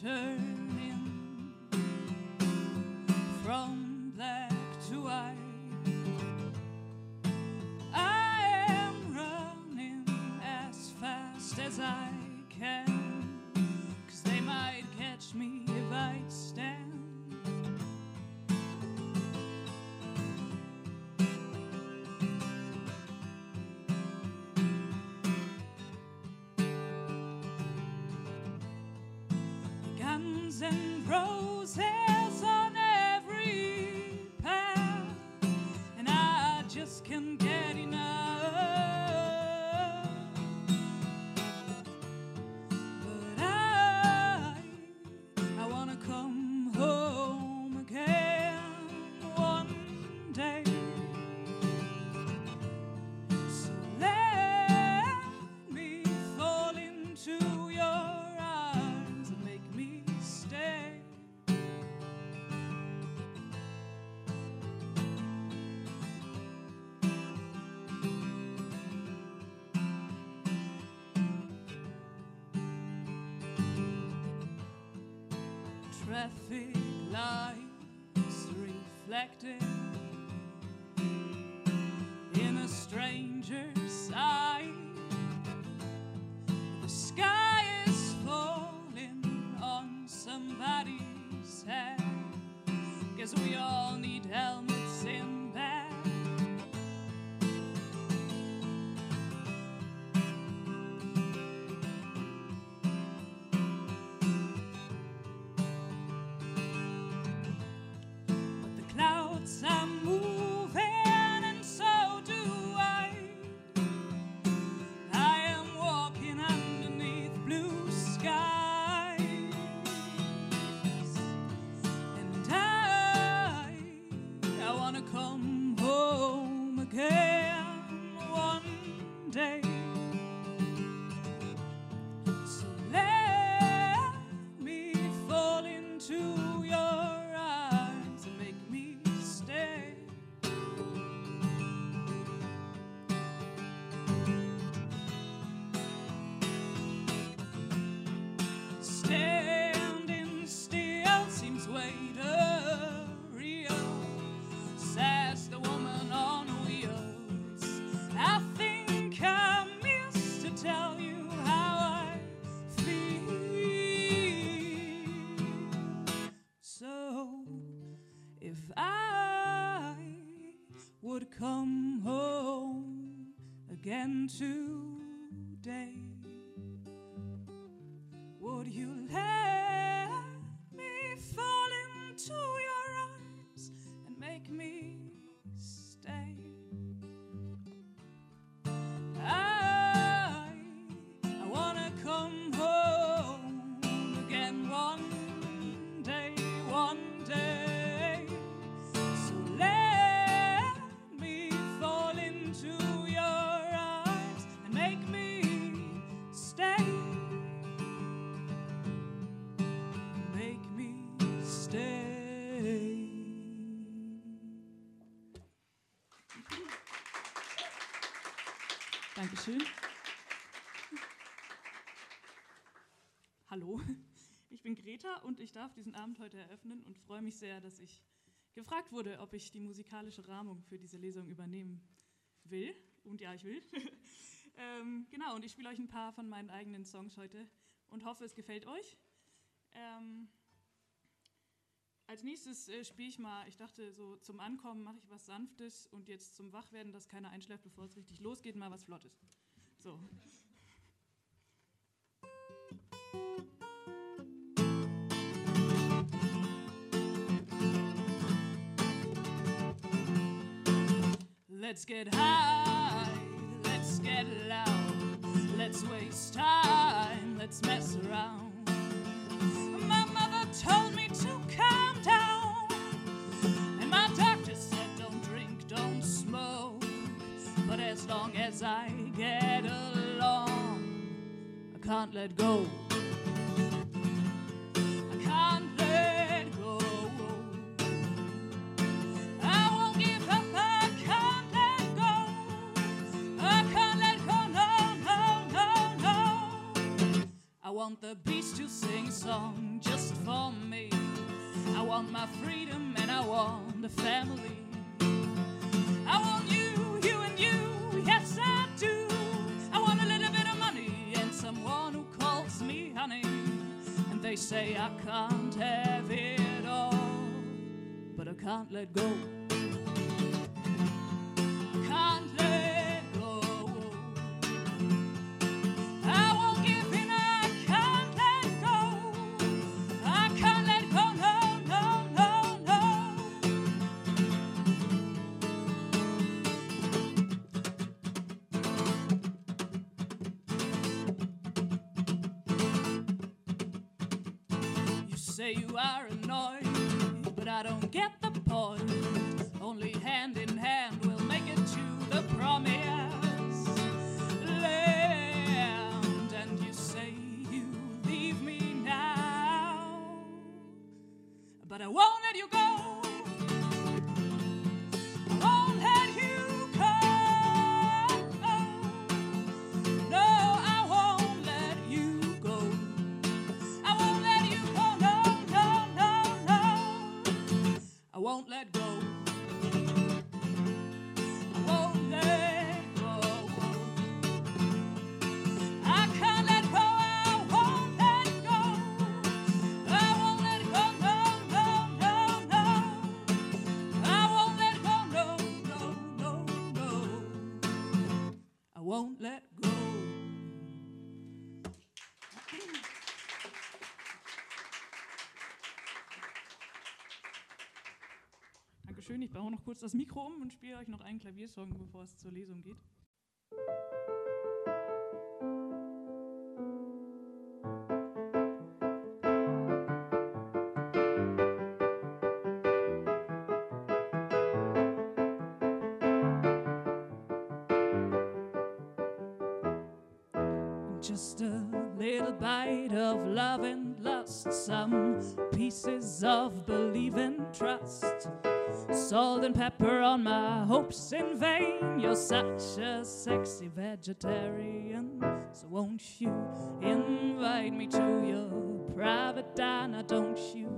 Turn. And roses To. Dankeschön. Hallo, ich bin Greta und ich darf diesen Abend heute eröffnen und freue mich sehr, dass ich gefragt wurde, ob ich die musikalische Rahmung für diese Lesung übernehmen will. Und ja, ich will. ähm, genau, und ich spiele euch ein paar von meinen eigenen Songs heute und hoffe, es gefällt euch. Ähm, als nächstes äh, spiele ich mal, ich dachte so zum Ankommen mache ich was Sanftes und jetzt zum Wachwerden, dass keiner einschläft, bevor es richtig losgeht, mal was Flottes. So. Let's get high, let's get loud, let's waste time, let's mess around. Told me to calm down, and my doctor said don't drink, don't smoke. But as long as I get along, I can't let go. Want the beast to sing a song just for me. I want my freedom and I want a family. I want you, you and you, yes I do. I want a little bit of money and someone who calls me honey. And they say I can't have it all, but I can't let go. Are annoyed, but I don't get the point. Only hand in hand we'll make it to the promised land. And you say you leave me now, but I won't Dankeschön. Ich baue noch kurz das Mikro um und spiele euch noch einen Klaviersong, bevor es zur Lesung geht. Just a little bite of love and lust, some pieces of belief and trust. Salt and pepper on my hopes in vain. You're such a sexy vegetarian. So won't you invite me to your private diner? Don't you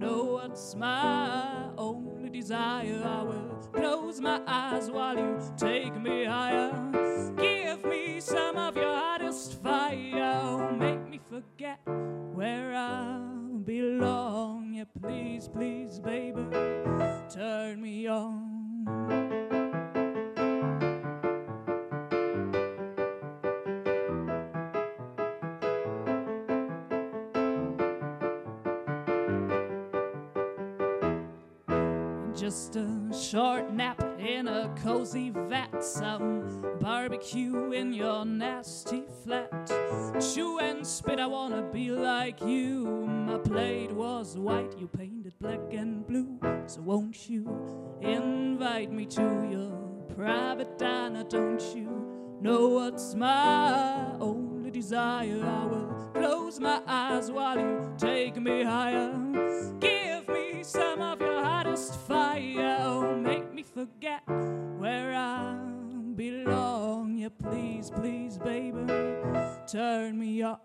know what's my only desire? I will close my eyes while you take me higher. Give me some of your hottest fire. Make forget where I belong. Yeah, please, please, baby, turn me on. Just a short nap in a cozy vat, some barbecue in your nasty flat. Chew and spit, I wanna be like you. My plate was white, you painted black and blue. So won't you invite me to your private diner? Don't you know what's my only desire? I will close my eyes while you take me higher. Give me some of your hottest fire. Oh, make forget where I belong. Yeah, please, please, baby, turn me on.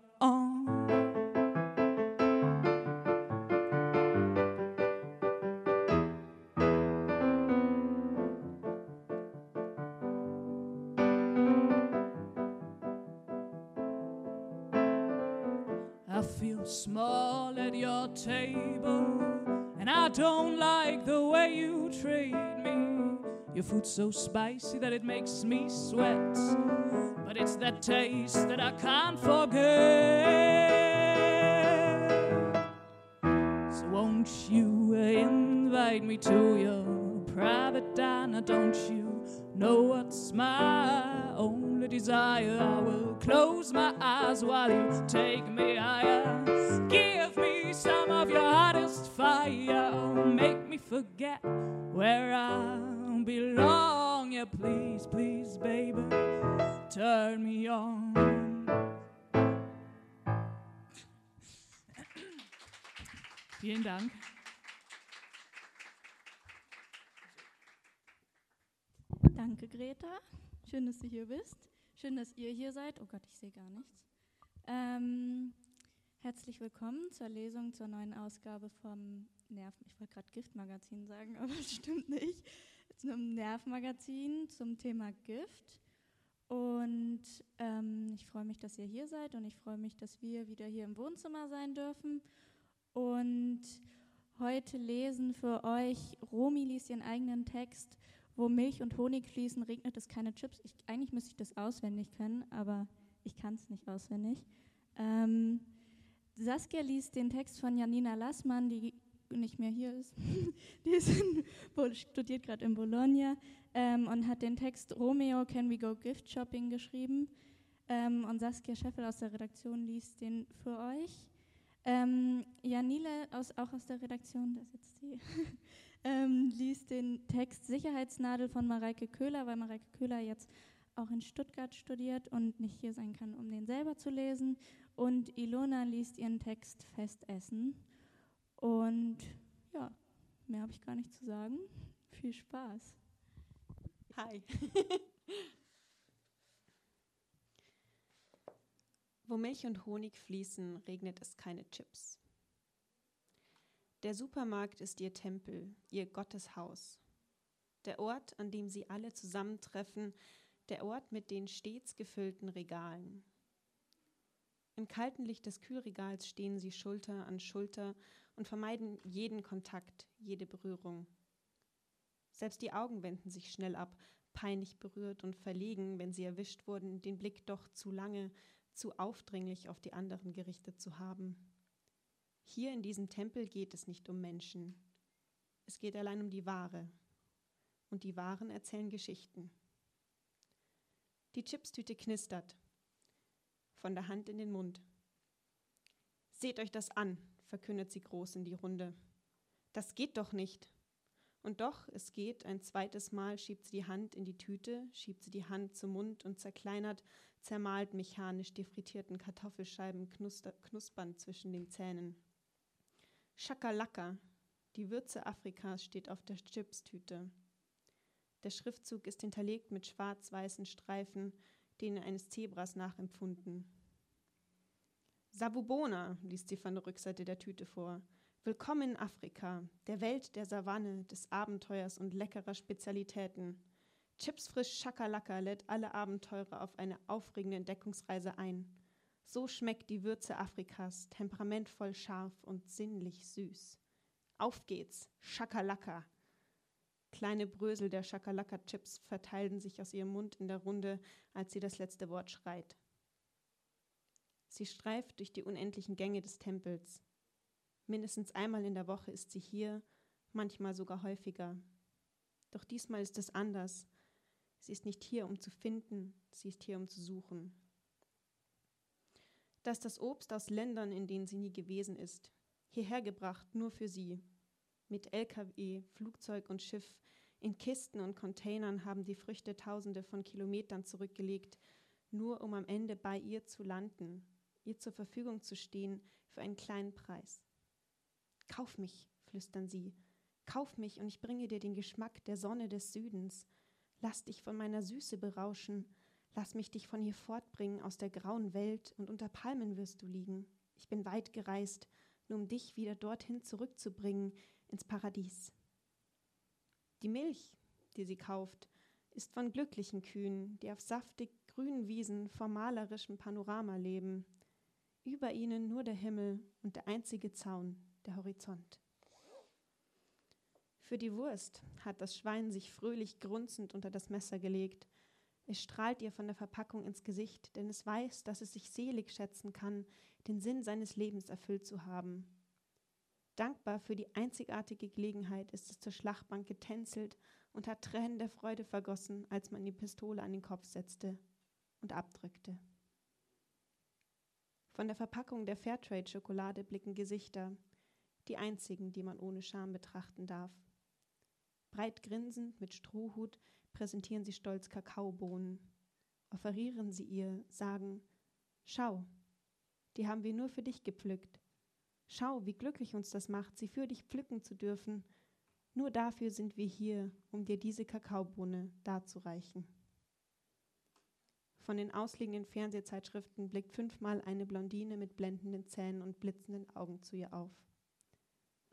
I feel small at your table, and I don't like the way you treat. Your food's so spicy that it makes me sweat, but it's that taste that I can't forget. So won't you invite me to your private diner? Don't you know what's my only desire? I will close my eyes while you take me higher. Give me some of your hottest fire. Make forget where I belong. Yeah, please, please, baby, turn me on. Vielen Dank. Danke, Greta. Schön, dass du hier bist. Schön, dass ihr hier seid. Oh Gott, ich sehe gar nichts. Ähm, Herzlich willkommen zur Lesung zur neuen Ausgabe vom Nerv. Ich wollte gerade Giftmagazin sagen, aber das stimmt nicht. Zum Nervmagazin zum Thema Gift. Und ähm, ich freue mich, dass ihr hier seid und ich freue mich, dass wir wieder hier im Wohnzimmer sein dürfen. Und heute lesen für euch, Romy liest ihren eigenen Text, wo Milch und Honig fließen, regnet es keine Chips. Ich, eigentlich müsste ich das auswendig können, aber ich kann es nicht auswendig. Ähm, Saskia liest den Text von Janina Lassmann, die nicht mehr hier ist. die ist studiert gerade in Bologna ähm, und hat den Text Romeo, Can We Go Gift Shopping geschrieben. Ähm, und Saskia Scheffel aus der Redaktion liest den für euch. Ähm, Janile, aus, auch aus der Redaktion, da sitzt sie, ähm, liest den Text Sicherheitsnadel von Mareike Köhler, weil Mareike Köhler jetzt auch in Stuttgart studiert und nicht hier sein kann, um den selber zu lesen. Und Ilona liest ihren Text Festessen. Und ja, mehr habe ich gar nicht zu sagen. Viel Spaß. Hi. Wo Milch und Honig fließen, regnet es keine Chips. Der Supermarkt ist ihr Tempel, ihr Gotteshaus. Der Ort, an dem sie alle zusammentreffen, der Ort mit den stets gefüllten Regalen. Im kalten Licht des Kühlregals stehen sie Schulter an Schulter und vermeiden jeden Kontakt, jede Berührung. Selbst die Augen wenden sich schnell ab, peinlich berührt und verlegen, wenn sie erwischt wurden, den Blick doch zu lange, zu aufdringlich auf die anderen gerichtet zu haben. Hier in diesem Tempel geht es nicht um Menschen. Es geht allein um die Ware. Und die Waren erzählen Geschichten. Die Chipstüte knistert, von der Hand in den Mund. Seht euch das an, verkündet sie groß in die Runde. Das geht doch nicht. Und doch, es geht, ein zweites Mal schiebt sie die Hand in die Tüte, schiebt sie die Hand zum Mund und zerkleinert, zermalt mechanisch die frittierten Kartoffelscheiben knuspernd zwischen den Zähnen. Schakalaka, die Würze Afrikas steht auf der Chipstüte. Der Schriftzug ist hinterlegt mit schwarz-weißen Streifen, denen eines Zebras nachempfunden. Savubona, liest sie von der Rückseite der Tüte vor. Willkommen in Afrika, der Welt der Savanne, des Abenteuers und leckerer Spezialitäten. Chips frisch Schakalaka lädt alle Abenteurer auf eine aufregende Entdeckungsreise ein. So schmeckt die Würze Afrikas, temperamentvoll scharf und sinnlich süß. Auf geht's, Schakalaka! Kleine Brösel der Schakalaka-Chips verteilen sich aus ihrem Mund in der Runde, als sie das letzte Wort schreit. Sie streift durch die unendlichen Gänge des Tempels. Mindestens einmal in der Woche ist sie hier, manchmal sogar häufiger. Doch diesmal ist es anders. Sie ist nicht hier, um zu finden, sie ist hier, um zu suchen. Das ist das Obst aus Ländern, in denen sie nie gewesen ist, hierher gebracht nur für sie, mit Lkw, Flugzeug und Schiff, in Kisten und Containern haben die Früchte tausende von Kilometern zurückgelegt, nur um am Ende bei ihr zu landen, ihr zur Verfügung zu stehen für einen kleinen Preis. Kauf mich, flüstern sie, kauf mich und ich bringe dir den Geschmack der Sonne des Südens. Lass dich von meiner Süße berauschen, lass mich dich von hier fortbringen aus der grauen Welt und unter Palmen wirst du liegen. Ich bin weit gereist, nur um dich wieder dorthin zurückzubringen, ins Paradies. Die Milch, die sie kauft, ist von glücklichen Kühen, die auf saftig grünen Wiesen vor malerischem Panorama leben. Über ihnen nur der Himmel und der einzige Zaun, der Horizont. Für die Wurst hat das Schwein sich fröhlich grunzend unter das Messer gelegt. Es strahlt ihr von der Verpackung ins Gesicht, denn es weiß, dass es sich selig schätzen kann, den Sinn seines Lebens erfüllt zu haben. Dankbar für die einzigartige Gelegenheit ist es zur Schlachtbank getänzelt und hat Tränen der Freude vergossen, als man die Pistole an den Kopf setzte und abdrückte. Von der Verpackung der Fairtrade-Schokolade blicken Gesichter, die einzigen, die man ohne Scham betrachten darf. Breit grinsend mit Strohhut präsentieren sie stolz Kakaobohnen, offerieren sie ihr, sagen: Schau, die haben wir nur für dich gepflückt. Schau, wie glücklich uns das macht, sie für dich pflücken zu dürfen. Nur dafür sind wir hier, um dir diese Kakaobohne darzureichen. Von den ausliegenden Fernsehzeitschriften blickt fünfmal eine Blondine mit blendenden Zähnen und blitzenden Augen zu ihr auf.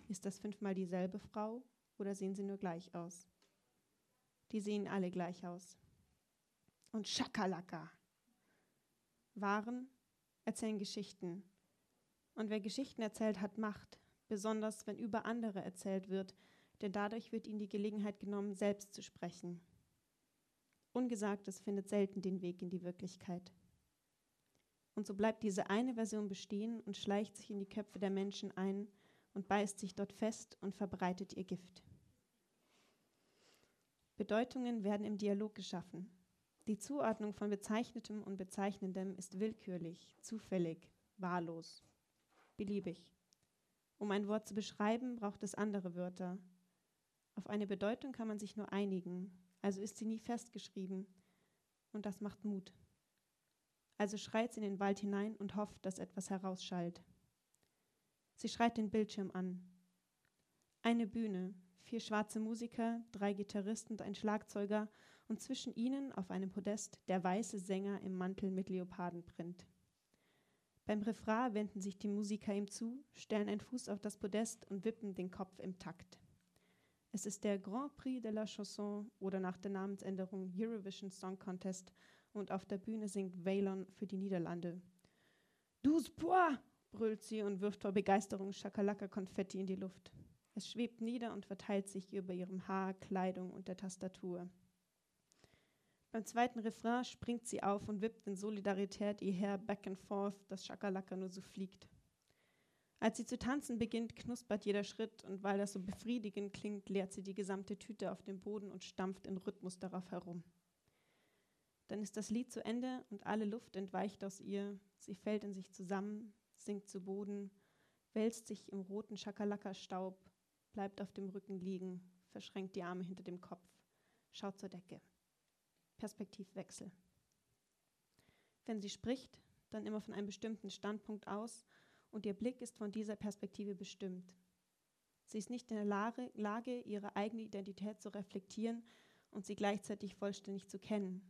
Ist das fünfmal dieselbe Frau oder sehen sie nur gleich aus? Die sehen alle gleich aus. Und Schakalaka. Waren erzählen Geschichten. Und wer Geschichten erzählt, hat Macht, besonders wenn über andere erzählt wird, denn dadurch wird ihnen die Gelegenheit genommen, selbst zu sprechen. Ungesagtes findet selten den Weg in die Wirklichkeit. Und so bleibt diese eine Version bestehen und schleicht sich in die Köpfe der Menschen ein und beißt sich dort fest und verbreitet ihr Gift. Bedeutungen werden im Dialog geschaffen. Die Zuordnung von Bezeichnetem und Bezeichnendem ist willkürlich, zufällig, wahllos, beliebig. Um ein Wort zu beschreiben, braucht es andere Wörter. Auf eine Bedeutung kann man sich nur einigen, also ist sie nie festgeschrieben. Und das macht Mut. Also schreit sie in den Wald hinein und hofft, dass etwas herausschallt. Sie schreit den Bildschirm an. Eine Bühne, vier schwarze Musiker, drei Gitarristen und ein Schlagzeuger und zwischen ihnen auf einem Podest der weiße Sänger im Mantel mit Leopardenprint. Beim Refrain wenden sich die Musiker ihm zu, stellen einen Fuß auf das Podest und wippen den Kopf im Takt. Es ist der Grand Prix de la Chanson oder nach der Namensänderung Eurovision Song Contest und auf der Bühne singt Waylon für die Niederlande. Douze pois! brüllt sie und wirft vor Begeisterung Schakalaka-Konfetti in die Luft. Es schwebt nieder und verteilt sich über ihrem Haar, Kleidung und der Tastatur. Beim zweiten Refrain springt sie auf und wippt in Solidarität ihr Hair back and forth, dass Schakalaka nur so fliegt. Als sie zu tanzen beginnt, knuspert jeder Schritt und weil das so befriedigend klingt, leert sie die gesamte Tüte auf den Boden und stampft in Rhythmus darauf herum. Dann ist das Lied zu Ende und alle Luft entweicht aus ihr. Sie fällt in sich zusammen, sinkt zu Boden, wälzt sich im roten Schakalaka-Staub, bleibt auf dem Rücken liegen, verschränkt die Arme hinter dem Kopf, schaut zur Decke. Perspektivwechsel. Wenn sie spricht, dann immer von einem bestimmten Standpunkt aus und ihr Blick ist von dieser Perspektive bestimmt. Sie ist nicht in der Lage, ihre eigene Identität zu reflektieren und sie gleichzeitig vollständig zu kennen.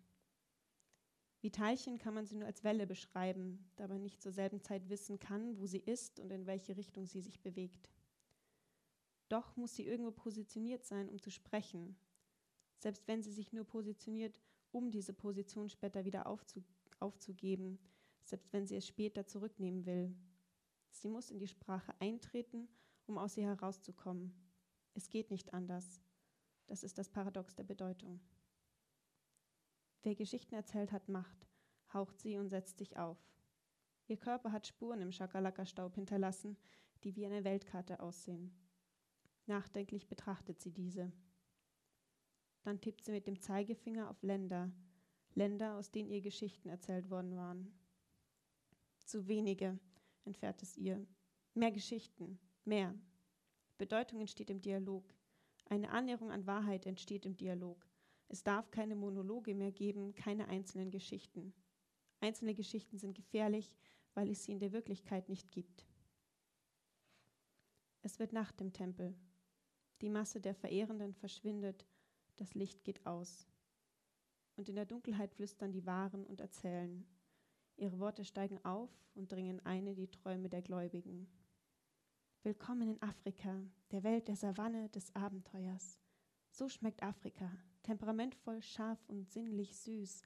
Wie Teilchen kann man sie nur als Welle beschreiben, da man nicht zur selben Zeit wissen kann, wo sie ist und in welche Richtung sie sich bewegt. Doch muss sie irgendwo positioniert sein, um zu sprechen, selbst wenn sie sich nur positioniert, um diese Position später wieder aufzu aufzugeben, selbst wenn sie es später zurücknehmen will. Sie muss in die Sprache eintreten, um aus ihr herauszukommen. Es geht nicht anders. Das ist das Paradox der Bedeutung. Wer Geschichten erzählt, hat Macht, haucht sie und setzt sich auf. Ihr Körper hat Spuren im Schakalaka-Staub hinterlassen, die wie eine Weltkarte aussehen. Nachdenklich betrachtet sie diese. Dann tippt sie mit dem Zeigefinger auf Länder, Länder, aus denen ihr Geschichten erzählt worden waren. Zu wenige, entfährt es ihr. Mehr Geschichten, mehr. Bedeutung entsteht im Dialog. Eine Annäherung an Wahrheit entsteht im Dialog. Es darf keine Monologe mehr geben, keine einzelnen Geschichten. Einzelne Geschichten sind gefährlich, weil es sie in der Wirklichkeit nicht gibt. Es wird Nacht im Tempel. Die Masse der Verehrenden verschwindet, das Licht geht aus. Und in der Dunkelheit flüstern die Wahren und erzählen. Ihre Worte steigen auf und dringen ein in die Träume der Gläubigen. Willkommen in Afrika, der Welt der Savanne des Abenteuers. So schmeckt Afrika, temperamentvoll, scharf und sinnlich süß,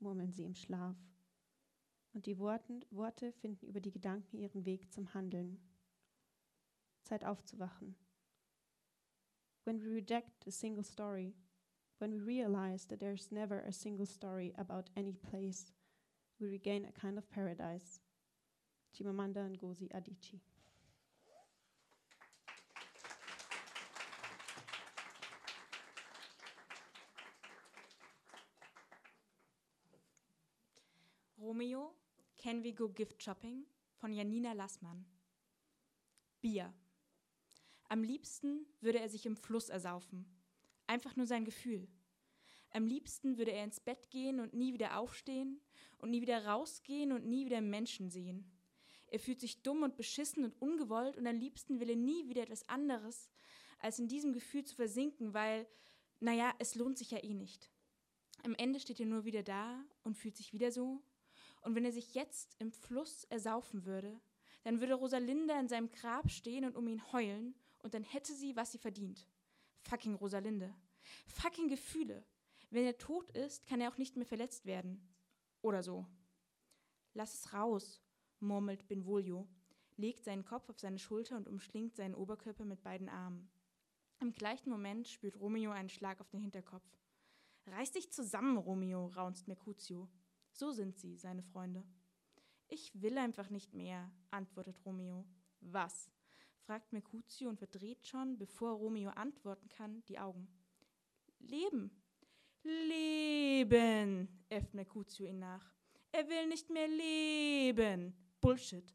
murmeln sie im Schlaf. Und die Worten, Worte finden über die Gedanken ihren Weg zum Handeln. Zeit aufzuwachen. When we reject a single story, when we realize that there's never a single story about any place, we regain a kind of paradise. Chimamanda Ngozi Adichie. Romeo, Can We Go Gift Shopping von Janina Lassmann. Bier. Am liebsten würde er sich im Fluss ersaufen. Einfach nur sein Gefühl. Am liebsten würde er ins Bett gehen und nie wieder aufstehen und nie wieder rausgehen und nie wieder Menschen sehen. Er fühlt sich dumm und beschissen und ungewollt und am liebsten will er nie wieder etwas anderes, als in diesem Gefühl zu versinken, weil, naja, es lohnt sich ja eh nicht. am Ende steht er nur wieder da und fühlt sich wieder so. Und wenn er sich jetzt im Fluss ersaufen würde, dann würde Rosalinda in seinem Grab stehen und um ihn heulen und dann hätte sie, was sie verdient. Fucking Rosalinde. Fucking Gefühle. Wenn er tot ist, kann er auch nicht mehr verletzt werden. Oder so. Lass es raus, murmelt Benvolio, legt seinen Kopf auf seine Schulter und umschlingt seinen Oberkörper mit beiden Armen. Im gleichen Moment spürt Romeo einen Schlag auf den Hinterkopf. Reiß dich zusammen, Romeo, raunzt Mercutio. So sind sie, seine Freunde. Ich will einfach nicht mehr, antwortet Romeo. Was? fragt Mercutio und verdreht schon, bevor Romeo antworten kann, die Augen. Leben. Leben, äfft Mercutio ihn nach. Er will nicht mehr leben. Bullshit.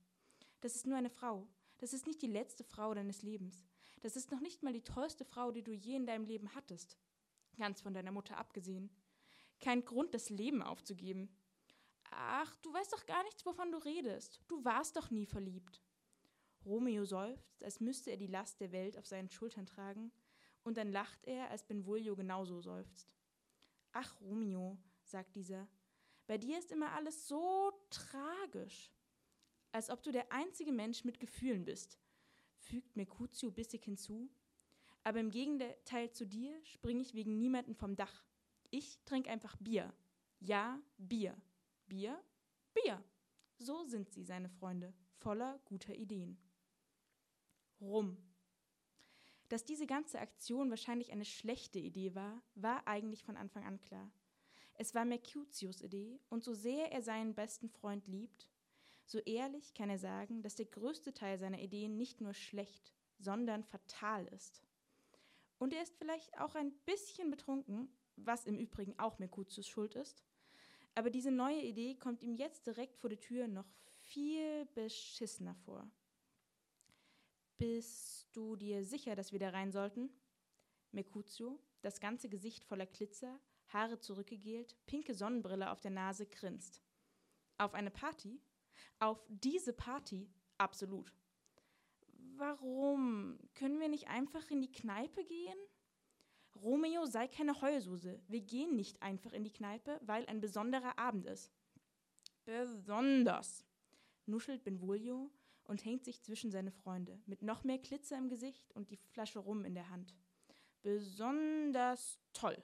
Das ist nur eine Frau. Das ist nicht die letzte Frau deines Lebens. Das ist noch nicht mal die tollste Frau, die du je in deinem Leben hattest. Ganz von deiner Mutter abgesehen. Kein Grund, das Leben aufzugeben. Ach, du weißt doch gar nichts, wovon du redest. Du warst doch nie verliebt. Romeo seufzt, als müsste er die Last der Welt auf seinen Schultern tragen, und dann lacht er, als Benvolio genauso seufzt. Ach, Romeo, sagt dieser, bei dir ist immer alles so tragisch. Als ob du der einzige Mensch mit Gefühlen bist, fügt Mercutio bissig hinzu. Aber im Gegenteil zu dir springe ich wegen niemanden vom Dach. Ich trinke einfach Bier. Ja, Bier. Bier, Bier. So sind sie, seine Freunde, voller guter Ideen. Rum. Dass diese ganze Aktion wahrscheinlich eine schlechte Idee war, war eigentlich von Anfang an klar. Es war Mercutius Idee, und so sehr er seinen besten Freund liebt, so ehrlich kann er sagen, dass der größte Teil seiner Ideen nicht nur schlecht, sondern fatal ist. Und er ist vielleicht auch ein bisschen betrunken, was im Übrigen auch Mercutius Schuld ist. Aber diese neue Idee kommt ihm jetzt direkt vor der Tür noch viel beschissener vor. Bist du dir sicher, dass wir da rein sollten? Mercutio, das ganze Gesicht voller Glitzer, Haare zurückgegelt, pinke Sonnenbrille auf der Nase, grinst. Auf eine Party? Auf diese Party? Absolut. Warum? Können wir nicht einfach in die Kneipe gehen? Romeo, sei keine Heulsuse. Wir gehen nicht einfach in die Kneipe, weil ein besonderer Abend ist. Besonders, nuschelt Benvolio und hängt sich zwischen seine Freunde, mit noch mehr Glitzer im Gesicht und die Flasche Rum in der Hand. Besonders toll.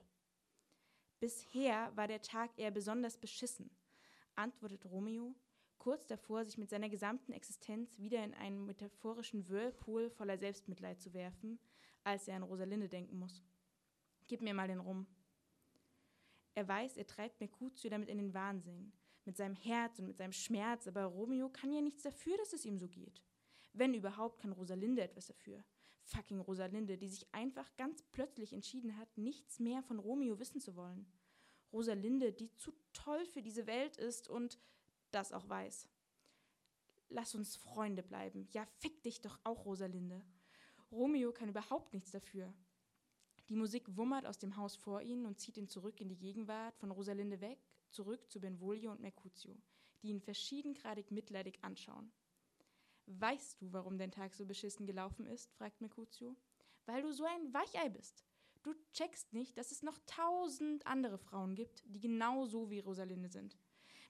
Bisher war der Tag eher besonders beschissen, antwortet Romeo, kurz davor, sich mit seiner gesamten Existenz wieder in einen metaphorischen Whirlpool voller Selbstmitleid zu werfen, als er an Rosalinde denken muss. Gib mir mal den Rum. Er weiß, er treibt Mercutio damit in den Wahnsinn, mit seinem Herz und mit seinem Schmerz, aber Romeo kann ja nichts dafür, dass es ihm so geht. Wenn überhaupt, kann Rosalinde etwas dafür. Fucking Rosalinde, die sich einfach ganz plötzlich entschieden hat, nichts mehr von Romeo wissen zu wollen. Rosalinde, die zu toll für diese Welt ist und das auch weiß. Lass uns Freunde bleiben. Ja, fick dich doch auch, Rosalinde. Romeo kann überhaupt nichts dafür. Die Musik wummert aus dem Haus vor ihnen und zieht ihn zurück in die Gegenwart, von Rosalinde weg, zurück zu Benvolio und Mercutio, die ihn verschiedengradig mitleidig anschauen. Weißt du, warum dein Tag so beschissen gelaufen ist? fragt Mercutio. Weil du so ein Weichei bist. Du checkst nicht, dass es noch tausend andere Frauen gibt, die genau so wie Rosalinde sind.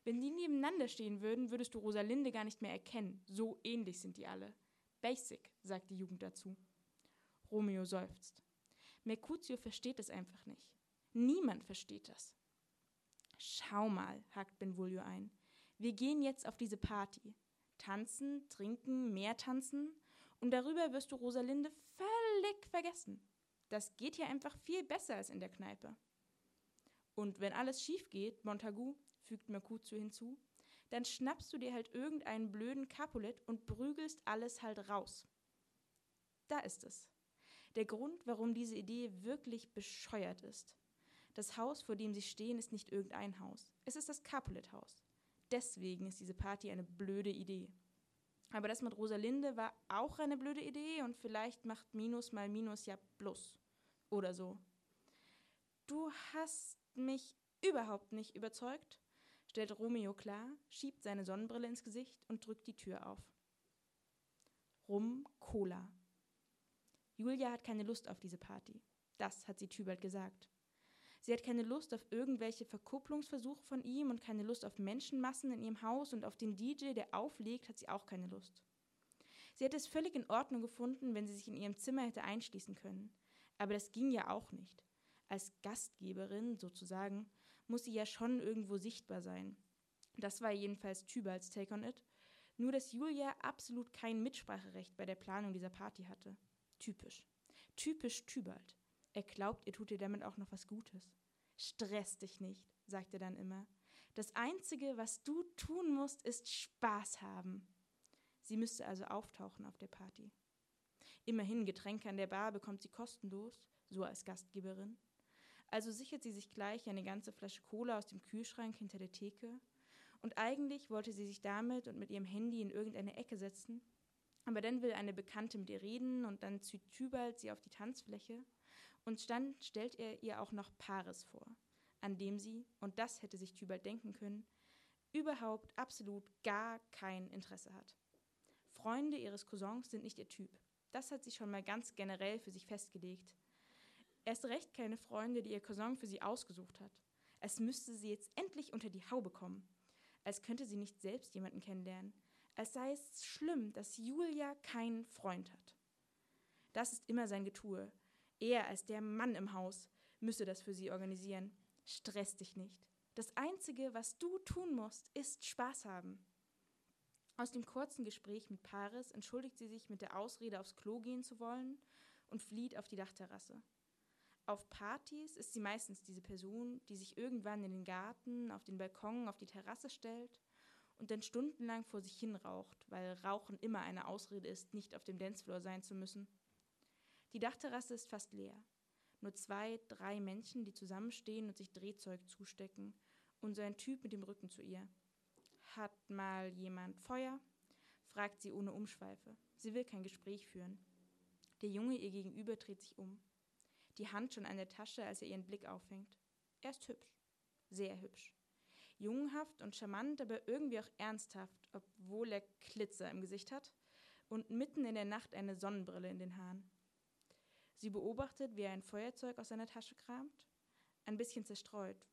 Wenn die nebeneinander stehen würden, würdest du Rosalinde gar nicht mehr erkennen. So ähnlich sind die alle. Basic, sagt die Jugend dazu. Romeo seufzt. Mercutio versteht es einfach nicht. Niemand versteht das. Schau mal, hakt Benvolio ein. Wir gehen jetzt auf diese Party. Tanzen, trinken, mehr tanzen und darüber wirst du Rosalinde völlig vergessen. Das geht hier einfach viel besser als in der Kneipe. Und wenn alles schief geht, Montagu, fügt Mercutio hinzu, dann schnappst du dir halt irgendeinen blöden Capulet und prügelst alles halt raus. Da ist es. Der Grund, warum diese Idee wirklich bescheuert ist. Das Haus, vor dem sie stehen, ist nicht irgendein Haus. Es ist das Capulet-Haus. Deswegen ist diese Party eine blöde Idee. Aber das mit Rosalinde war auch eine blöde Idee und vielleicht macht Minus mal Minus ja Plus. Oder so. Du hast mich überhaupt nicht überzeugt, stellt Romeo klar, schiebt seine Sonnenbrille ins Gesicht und drückt die Tür auf. Rum Cola. Julia hat keine Lust auf diese Party. Das hat sie Tybalt gesagt. Sie hat keine Lust auf irgendwelche Verkupplungsversuche von ihm und keine Lust auf Menschenmassen in ihrem Haus und auf den DJ, der auflegt, hat sie auch keine Lust. Sie hätte es völlig in Ordnung gefunden, wenn sie sich in ihrem Zimmer hätte einschließen können. Aber das ging ja auch nicht. Als Gastgeberin sozusagen muss sie ja schon irgendwo sichtbar sein. Das war jedenfalls Tübals Take on It. Nur, dass Julia absolut kein Mitspracherecht bei der Planung dieser Party hatte. Typisch. Typisch Tübalt. Er glaubt, ihr tut ihr damit auch noch was Gutes. Stress dich nicht, sagt er dann immer. Das Einzige, was du tun musst, ist Spaß haben. Sie müsste also auftauchen auf der Party. Immerhin Getränke an der Bar bekommt sie kostenlos, so als Gastgeberin. Also sichert sie sich gleich eine ganze Flasche Cola aus dem Kühlschrank hinter der Theke. Und eigentlich wollte sie sich damit und mit ihrem Handy in irgendeine Ecke setzen. Aber dann will eine Bekannte mit ihr reden und dann zieht Tybalt sie auf die Tanzfläche. Und dann stellt er ihr auch noch Paris vor, an dem sie, und das hätte sich Tybalt denken können, überhaupt absolut gar kein Interesse hat. Freunde ihres Cousins sind nicht ihr Typ. Das hat sie schon mal ganz generell für sich festgelegt. Erst recht keine Freunde, die ihr Cousin für sie ausgesucht hat. Es müsste sie jetzt endlich unter die Haube kommen. Als könnte sie nicht selbst jemanden kennenlernen. Als sei es schlimm, dass Julia keinen Freund hat. Das ist immer sein Getue. Er als der Mann im Haus müsse das für sie organisieren. Stress dich nicht. Das Einzige, was du tun musst, ist Spaß haben. Aus dem kurzen Gespräch mit Paris entschuldigt sie sich mit der Ausrede, aufs Klo gehen zu wollen und flieht auf die Dachterrasse. Auf Partys ist sie meistens diese Person, die sich irgendwann in den Garten, auf den Balkon, auf die Terrasse stellt und dann stundenlang vor sich hin raucht, weil Rauchen immer eine Ausrede ist, nicht auf dem Dancefloor sein zu müssen. Die Dachterrasse ist fast leer. Nur zwei, drei Menschen, die zusammenstehen und sich Drehzeug zustecken. Und so ein Typ mit dem Rücken zu ihr. Hat mal jemand Feuer? fragt sie ohne Umschweife. Sie will kein Gespräch führen. Der Junge ihr gegenüber dreht sich um. Die Hand schon an der Tasche, als er ihren Blick auffängt. Er ist hübsch. Sehr hübsch. Jungenhaft und charmant, aber irgendwie auch ernsthaft, obwohl er Klitzer im Gesicht hat und mitten in der Nacht eine Sonnenbrille in den Haaren. Sie beobachtet, wie er ein Feuerzeug aus seiner Tasche kramt. Ein bisschen zerstreut.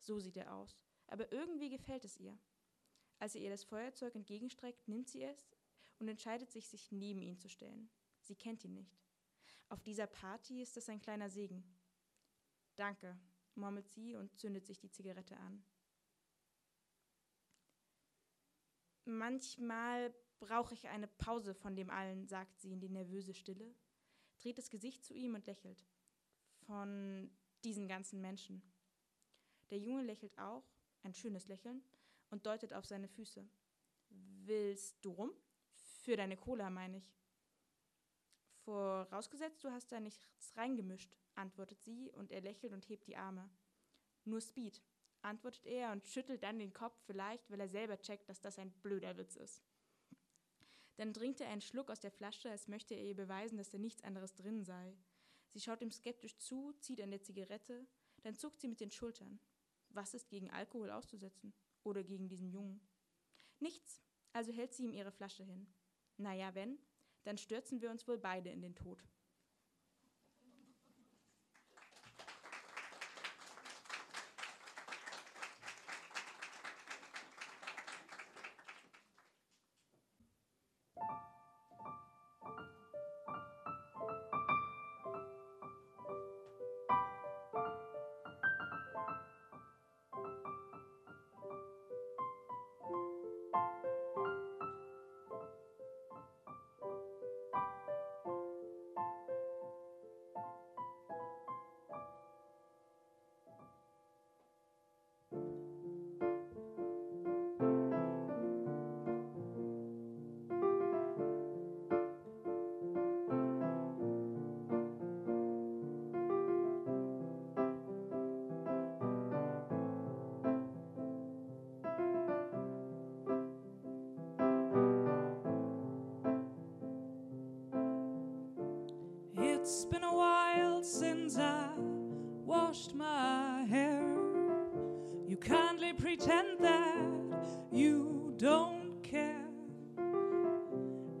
So sieht er aus. Aber irgendwie gefällt es ihr. Als er ihr das Feuerzeug entgegenstreckt, nimmt sie es und entscheidet sich, sich neben ihn zu stellen. Sie kennt ihn nicht. Auf dieser Party ist es ein kleiner Segen. Danke, murmelt sie und zündet sich die Zigarette an. Manchmal brauche ich eine Pause von dem allen, sagt sie in die nervöse Stille dreht das Gesicht zu ihm und lächelt. Von diesen ganzen Menschen. Der Junge lächelt auch, ein schönes Lächeln, und deutet auf seine Füße. Willst du rum? Für deine Cola, meine ich. Vorausgesetzt, du hast da nichts reingemischt, antwortet sie, und er lächelt und hebt die Arme. Nur Speed, antwortet er und schüttelt dann den Kopf, vielleicht, weil er selber checkt, dass das ein blöder Witz ist. Dann trinkt er einen Schluck aus der Flasche, als möchte er ihr beweisen, dass da nichts anderes drin sei. Sie schaut ihm skeptisch zu, zieht an der Zigarette, dann zuckt sie mit den Schultern. Was ist gegen Alkohol auszusetzen? Oder gegen diesen Jungen? Nichts, also hält sie ihm ihre Flasche hin. Naja, wenn, dann stürzen wir uns wohl beide in den Tod. Washed my hair. You kindly pretend that you don't care.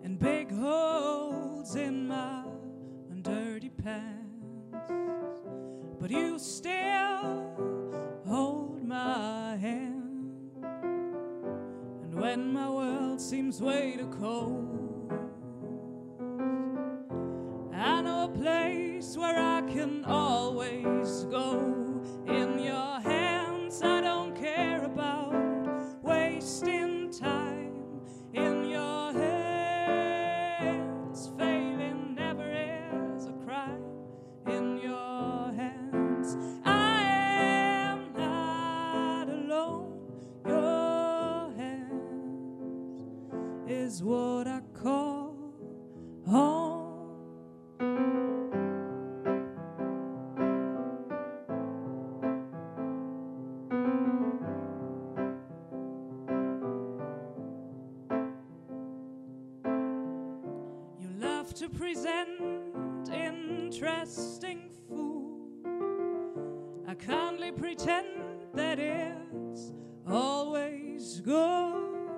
And big holes in my dirty pants. but you still hold my hand. And when my world seems way too cold, I know a place where I can always go. Present interesting food. I kindly pretend that it's always good.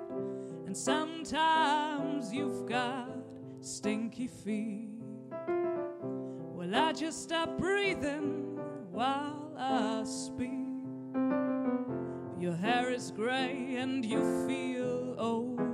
And sometimes you've got stinky feet. Well, I just stop breathing while I speak. Your hair is gray and you feel old.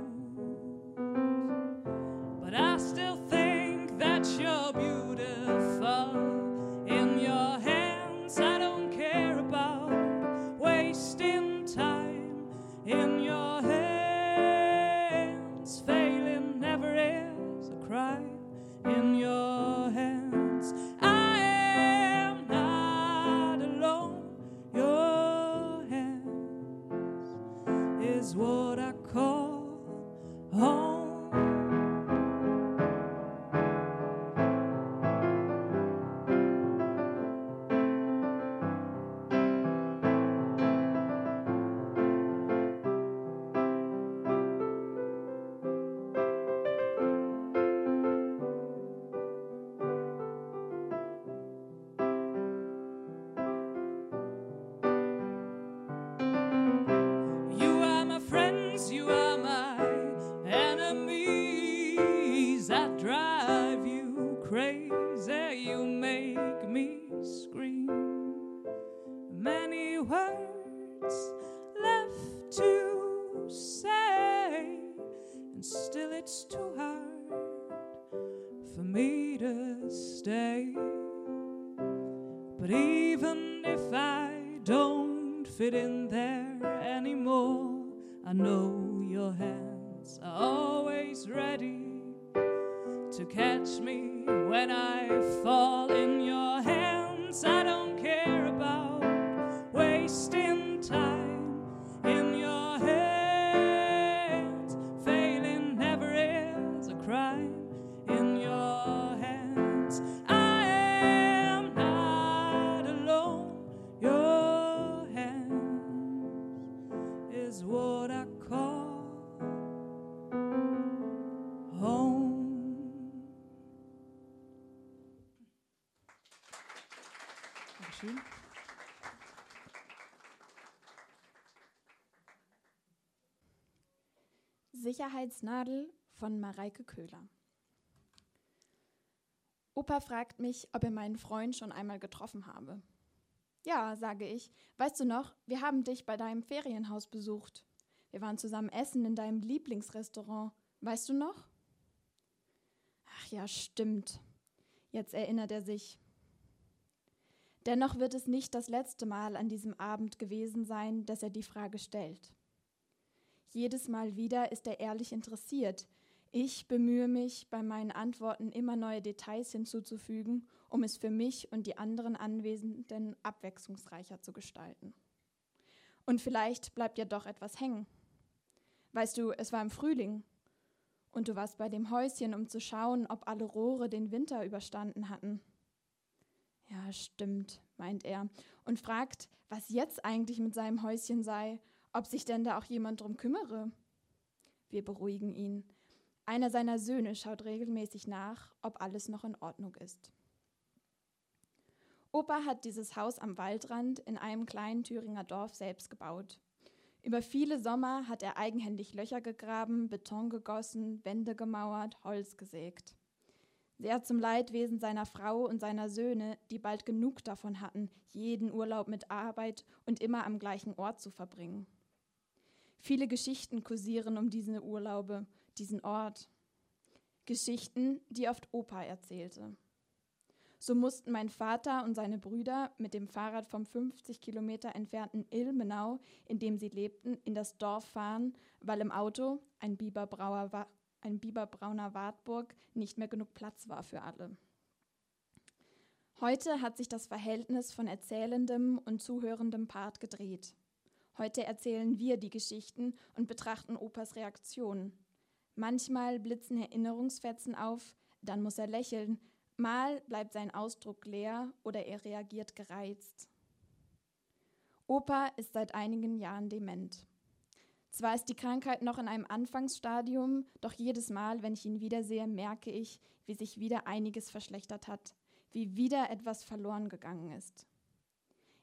Sicherheitsnadel von Mareike Köhler. Opa fragt mich, ob er meinen Freund schon einmal getroffen habe. Ja, sage ich. Weißt du noch, wir haben dich bei deinem Ferienhaus besucht. Wir waren zusammen essen in deinem Lieblingsrestaurant. Weißt du noch? Ach ja, stimmt. Jetzt erinnert er sich. Dennoch wird es nicht das letzte Mal an diesem Abend gewesen sein, dass er die Frage stellt. Jedes Mal wieder ist er ehrlich interessiert. Ich bemühe mich, bei meinen Antworten immer neue Details hinzuzufügen, um es für mich und die anderen Anwesenden abwechslungsreicher zu gestalten. Und vielleicht bleibt ja doch etwas hängen. Weißt du, es war im Frühling und du warst bei dem Häuschen, um zu schauen, ob alle Rohre den Winter überstanden hatten. Ja, stimmt, meint er und fragt, was jetzt eigentlich mit seinem Häuschen sei, ob sich denn da auch jemand drum kümmere. Wir beruhigen ihn. Einer seiner Söhne schaut regelmäßig nach, ob alles noch in Ordnung ist. Opa hat dieses Haus am Waldrand in einem kleinen Thüringer Dorf selbst gebaut. Über viele Sommer hat er eigenhändig Löcher gegraben, Beton gegossen, Wände gemauert, Holz gesägt. Sehr zum Leidwesen seiner Frau und seiner Söhne, die bald genug davon hatten, jeden Urlaub mit Arbeit und immer am gleichen Ort zu verbringen. Viele Geschichten kursieren um diese Urlaube, diesen Ort. Geschichten, die oft Opa erzählte. So mussten mein Vater und seine Brüder mit dem Fahrrad vom 50 Kilometer entfernten Ilmenau, in dem sie lebten, in das Dorf fahren, weil im Auto ein Biberbrauer ein biberbrauner Wartburg nicht mehr genug Platz war für alle. Heute hat sich das Verhältnis von erzählendem und zuhörendem Part gedreht. Heute erzählen wir die Geschichten und betrachten Opas Reaktion. Manchmal blitzen Erinnerungsfetzen auf, dann muss er lächeln, mal bleibt sein Ausdruck leer oder er reagiert gereizt. Opa ist seit einigen Jahren dement. Zwar ist die Krankheit noch in einem Anfangsstadium, doch jedes Mal, wenn ich ihn wiedersehe, merke ich, wie sich wieder einiges verschlechtert hat, wie wieder etwas verloren gegangen ist.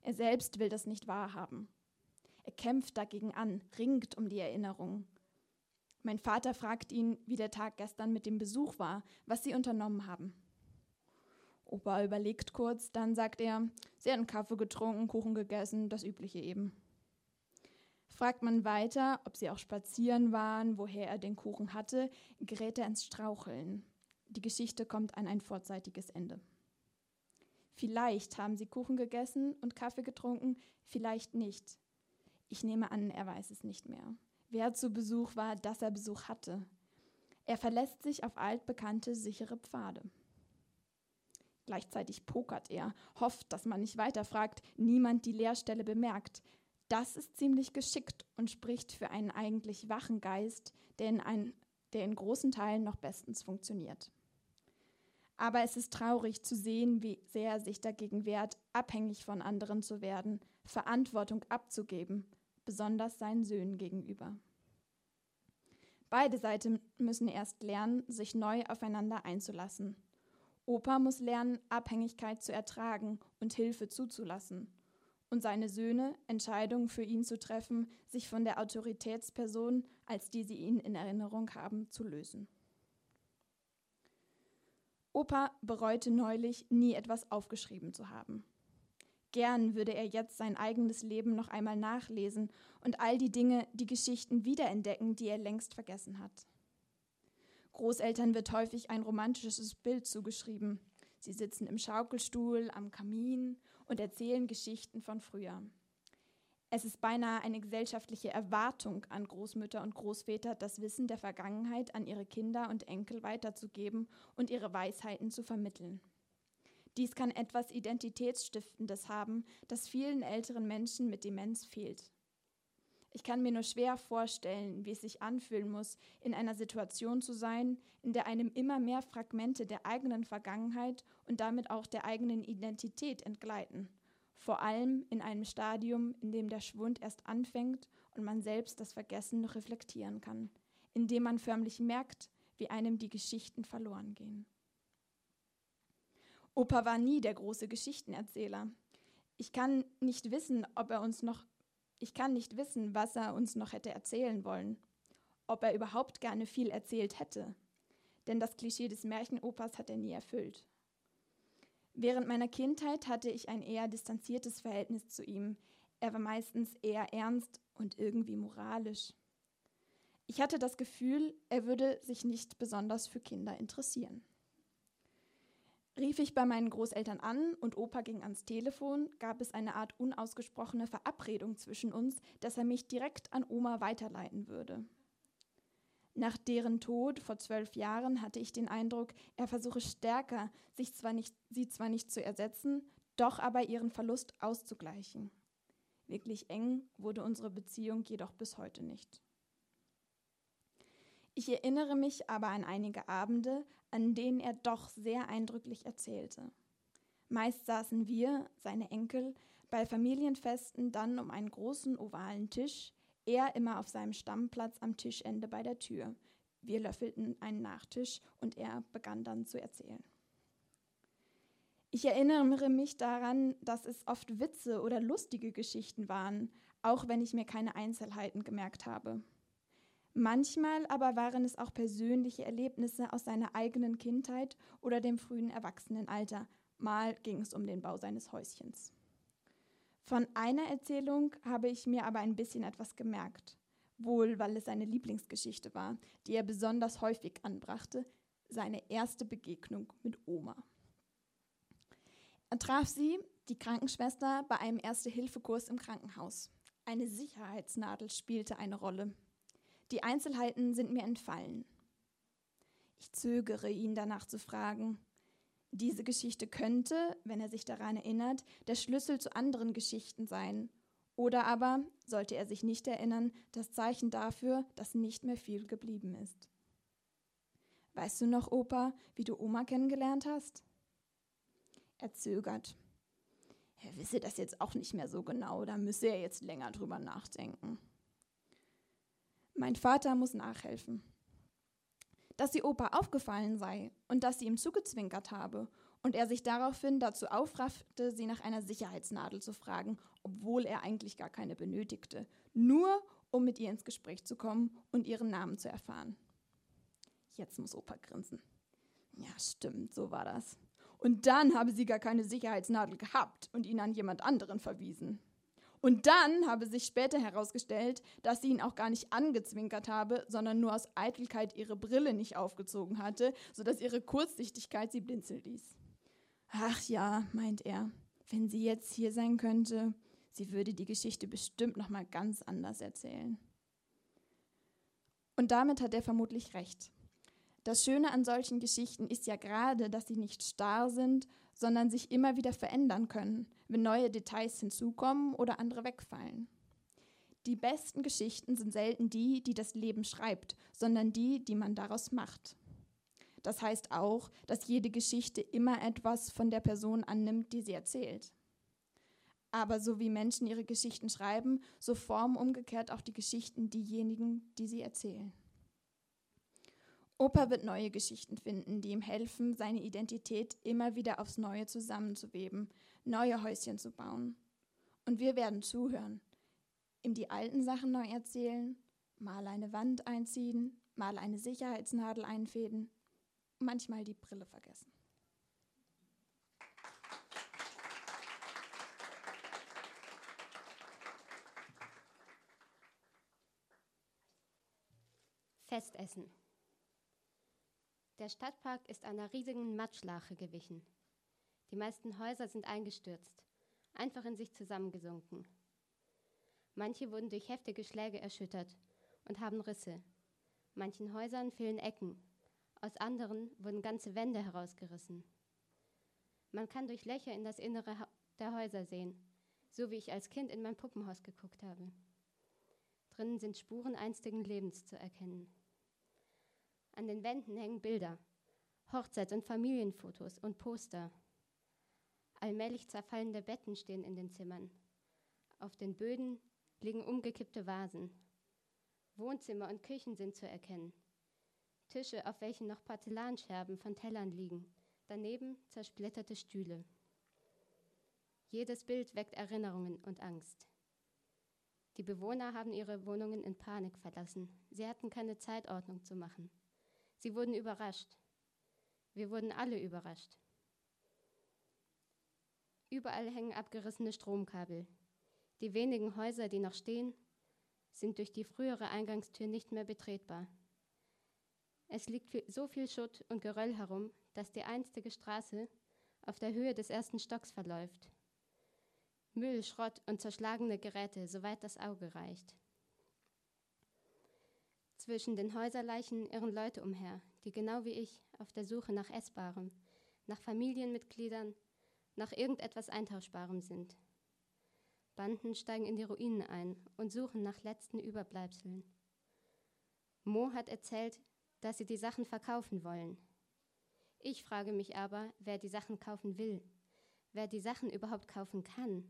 Er selbst will das nicht wahrhaben. Er kämpft dagegen an, ringt um die Erinnerung. Mein Vater fragt ihn, wie der Tag gestern mit dem Besuch war, was sie unternommen haben. Opa überlegt kurz, dann sagt er, sie hatten Kaffee getrunken, Kuchen gegessen, das übliche eben. Fragt man weiter, ob sie auch spazieren waren, woher er den Kuchen hatte, gerät er ins Straucheln. Die Geschichte kommt an ein vorzeitiges Ende. Vielleicht haben sie Kuchen gegessen und Kaffee getrunken, vielleicht nicht. Ich nehme an, er weiß es nicht mehr. Wer zu Besuch war, dass er Besuch hatte. Er verlässt sich auf altbekannte, sichere Pfade. Gleichzeitig pokert er, hofft, dass man nicht weiterfragt, niemand die Leerstelle bemerkt. Das ist ziemlich geschickt und spricht für einen eigentlich wachen Geist, der in, ein, der in großen Teilen noch bestens funktioniert. Aber es ist traurig zu sehen, wie sehr er sich dagegen wehrt, abhängig von anderen zu werden, Verantwortung abzugeben, besonders seinen Söhnen gegenüber. Beide Seiten müssen erst lernen, sich neu aufeinander einzulassen. Opa muss lernen, Abhängigkeit zu ertragen und Hilfe zuzulassen und seine Söhne, Entscheidungen für ihn zu treffen, sich von der Autoritätsperson, als die sie ihn in Erinnerung haben, zu lösen. Opa bereute neulich, nie etwas aufgeschrieben zu haben. Gern würde er jetzt sein eigenes Leben noch einmal nachlesen und all die Dinge, die Geschichten wiederentdecken, die er längst vergessen hat. Großeltern wird häufig ein romantisches Bild zugeschrieben. Sie sitzen im Schaukelstuhl, am Kamin und erzählen Geschichten von früher. Es ist beinahe eine gesellschaftliche Erwartung an Großmütter und Großväter, das Wissen der Vergangenheit an ihre Kinder und Enkel weiterzugeben und ihre Weisheiten zu vermitteln. Dies kann etwas Identitätsstiftendes haben, das vielen älteren Menschen mit Demenz fehlt. Ich kann mir nur schwer vorstellen, wie es sich anfühlen muss, in einer Situation zu sein, in der einem immer mehr Fragmente der eigenen Vergangenheit und damit auch der eigenen Identität entgleiten. Vor allem in einem Stadium, in dem der Schwund erst anfängt und man selbst das Vergessen noch reflektieren kann, in dem man förmlich merkt, wie einem die Geschichten verloren gehen. Opa war nie der große Geschichtenerzähler. Ich kann nicht wissen, ob er uns noch ich kann nicht wissen, was er uns noch hätte erzählen wollen, ob er überhaupt gerne viel erzählt hätte, denn das Klischee des Märchenopas hat er nie erfüllt. Während meiner Kindheit hatte ich ein eher distanziertes Verhältnis zu ihm. Er war meistens eher ernst und irgendwie moralisch. Ich hatte das Gefühl, er würde sich nicht besonders für Kinder interessieren. Rief ich bei meinen Großeltern an und Opa ging ans Telefon, gab es eine Art unausgesprochene Verabredung zwischen uns, dass er mich direkt an Oma weiterleiten würde. Nach deren Tod vor zwölf Jahren hatte ich den Eindruck, er versuche stärker, sich zwar nicht, sie zwar nicht zu ersetzen, doch aber ihren Verlust auszugleichen. Wirklich eng wurde unsere Beziehung jedoch bis heute nicht. Ich erinnere mich aber an einige Abende, an denen er doch sehr eindrücklich erzählte. Meist saßen wir, seine Enkel, bei Familienfesten dann um einen großen ovalen Tisch, er immer auf seinem Stammplatz am Tischende bei der Tür. Wir löffelten einen Nachtisch und er begann dann zu erzählen. Ich erinnere mich daran, dass es oft Witze oder lustige Geschichten waren, auch wenn ich mir keine Einzelheiten gemerkt habe. Manchmal aber waren es auch persönliche Erlebnisse aus seiner eigenen Kindheit oder dem frühen Erwachsenenalter. Mal ging es um den Bau seines Häuschens. Von einer Erzählung habe ich mir aber ein bisschen etwas gemerkt. Wohl, weil es seine Lieblingsgeschichte war, die er besonders häufig anbrachte, seine erste Begegnung mit Oma. Er traf sie, die Krankenschwester, bei einem Erste-Hilfe-Kurs im Krankenhaus. Eine Sicherheitsnadel spielte eine Rolle. Die Einzelheiten sind mir entfallen. Ich zögere, ihn danach zu fragen. Diese Geschichte könnte, wenn er sich daran erinnert, der Schlüssel zu anderen Geschichten sein. Oder aber, sollte er sich nicht erinnern, das Zeichen dafür, dass nicht mehr viel geblieben ist. Weißt du noch, Opa, wie du Oma kennengelernt hast? Er zögert. Er wisse das jetzt auch nicht mehr so genau, da müsse er jetzt länger drüber nachdenken. Mein Vater muss nachhelfen. Dass sie Opa aufgefallen sei und dass sie ihm zugezwinkert habe und er sich daraufhin dazu aufraffte, sie nach einer Sicherheitsnadel zu fragen, obwohl er eigentlich gar keine benötigte, nur um mit ihr ins Gespräch zu kommen und ihren Namen zu erfahren. Jetzt muss Opa grinsen. Ja, stimmt, so war das. Und dann habe sie gar keine Sicherheitsnadel gehabt und ihn an jemand anderen verwiesen. Und dann habe sich später herausgestellt, dass sie ihn auch gar nicht angezwinkert habe, sondern nur aus Eitelkeit ihre Brille nicht aufgezogen hatte, sodass ihre Kurzsichtigkeit sie blinzeln ließ. Ach ja, meint er, wenn sie jetzt hier sein könnte, sie würde die Geschichte bestimmt noch mal ganz anders erzählen. Und damit hat er vermutlich recht. Das Schöne an solchen Geschichten ist ja gerade, dass sie nicht starr sind, sondern sich immer wieder verändern können, wenn neue Details hinzukommen oder andere wegfallen. Die besten Geschichten sind selten die, die das Leben schreibt, sondern die, die man daraus macht. Das heißt auch, dass jede Geschichte immer etwas von der Person annimmt, die sie erzählt. Aber so wie Menschen ihre Geschichten schreiben, so formen umgekehrt auch die Geschichten diejenigen, die sie erzählen. Opa wird neue Geschichten finden, die ihm helfen, seine Identität immer wieder aufs Neue zusammenzuweben, neue Häuschen zu bauen. Und wir werden zuhören, ihm die alten Sachen neu erzählen, mal eine Wand einziehen, mal eine Sicherheitsnadel einfäden, manchmal die Brille vergessen. Festessen. Der Stadtpark ist einer riesigen Matschlache gewichen. Die meisten Häuser sind eingestürzt, einfach in sich zusammengesunken. Manche wurden durch heftige Schläge erschüttert und haben Risse. Manchen Häusern fehlen Ecken, aus anderen wurden ganze Wände herausgerissen. Man kann durch Löcher in das Innere der Häuser sehen, so wie ich als Kind in mein Puppenhaus geguckt habe. Drinnen sind Spuren einstigen Lebens zu erkennen. An den Wänden hängen Bilder, Hochzeits- und Familienfotos und Poster. Allmählich zerfallende Betten stehen in den Zimmern. Auf den Böden liegen umgekippte Vasen. Wohnzimmer und Küchen sind zu erkennen. Tische, auf welchen noch Porzellanscherben von Tellern liegen. Daneben zersplitterte Stühle. Jedes Bild weckt Erinnerungen und Angst. Die Bewohner haben ihre Wohnungen in Panik verlassen. Sie hatten keine Zeitordnung zu machen. Sie wurden überrascht. Wir wurden alle überrascht. Überall hängen abgerissene Stromkabel. Die wenigen Häuser, die noch stehen, sind durch die frühere Eingangstür nicht mehr betretbar. Es liegt so viel Schutt und Geröll herum, dass die einstige Straße auf der Höhe des ersten Stocks verläuft. Müll, Schrott und zerschlagene Geräte, soweit das Auge reicht. Zwischen den Häuserleichen irren Leute umher, die genau wie ich auf der Suche nach Essbarem, nach Familienmitgliedern, nach irgendetwas Eintauschbarem sind. Banden steigen in die Ruinen ein und suchen nach letzten Überbleibseln. Mo hat erzählt, dass sie die Sachen verkaufen wollen. Ich frage mich aber, wer die Sachen kaufen will, wer die Sachen überhaupt kaufen kann.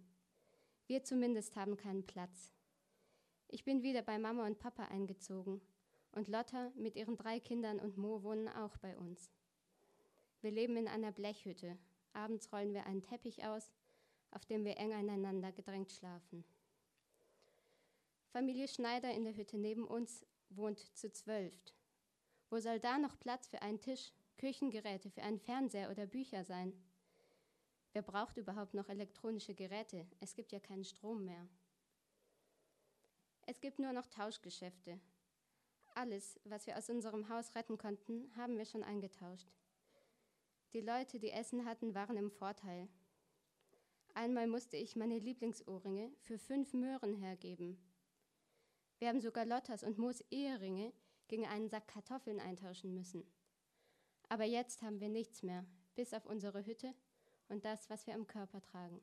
Wir zumindest haben keinen Platz. Ich bin wieder bei Mama und Papa eingezogen und Lotta mit ihren drei Kindern und Mo wohnen auch bei uns. Wir leben in einer Blechhütte. Abends rollen wir einen Teppich aus, auf dem wir eng aneinander gedrängt schlafen. Familie Schneider in der Hütte neben uns wohnt zu zwölf. Wo soll da noch Platz für einen Tisch, Küchengeräte, für einen Fernseher oder Bücher sein? Wer braucht überhaupt noch elektronische Geräte? Es gibt ja keinen Strom mehr. Es gibt nur noch Tauschgeschäfte. Alles, was wir aus unserem Haus retten konnten, haben wir schon eingetauscht. Die Leute, die Essen hatten, waren im Vorteil. Einmal musste ich meine Lieblingsohrringe für fünf Möhren hergeben. Wir haben sogar Lottas und Moos Eheringe gegen einen Sack Kartoffeln eintauschen müssen. Aber jetzt haben wir nichts mehr, bis auf unsere Hütte und das, was wir am Körper tragen.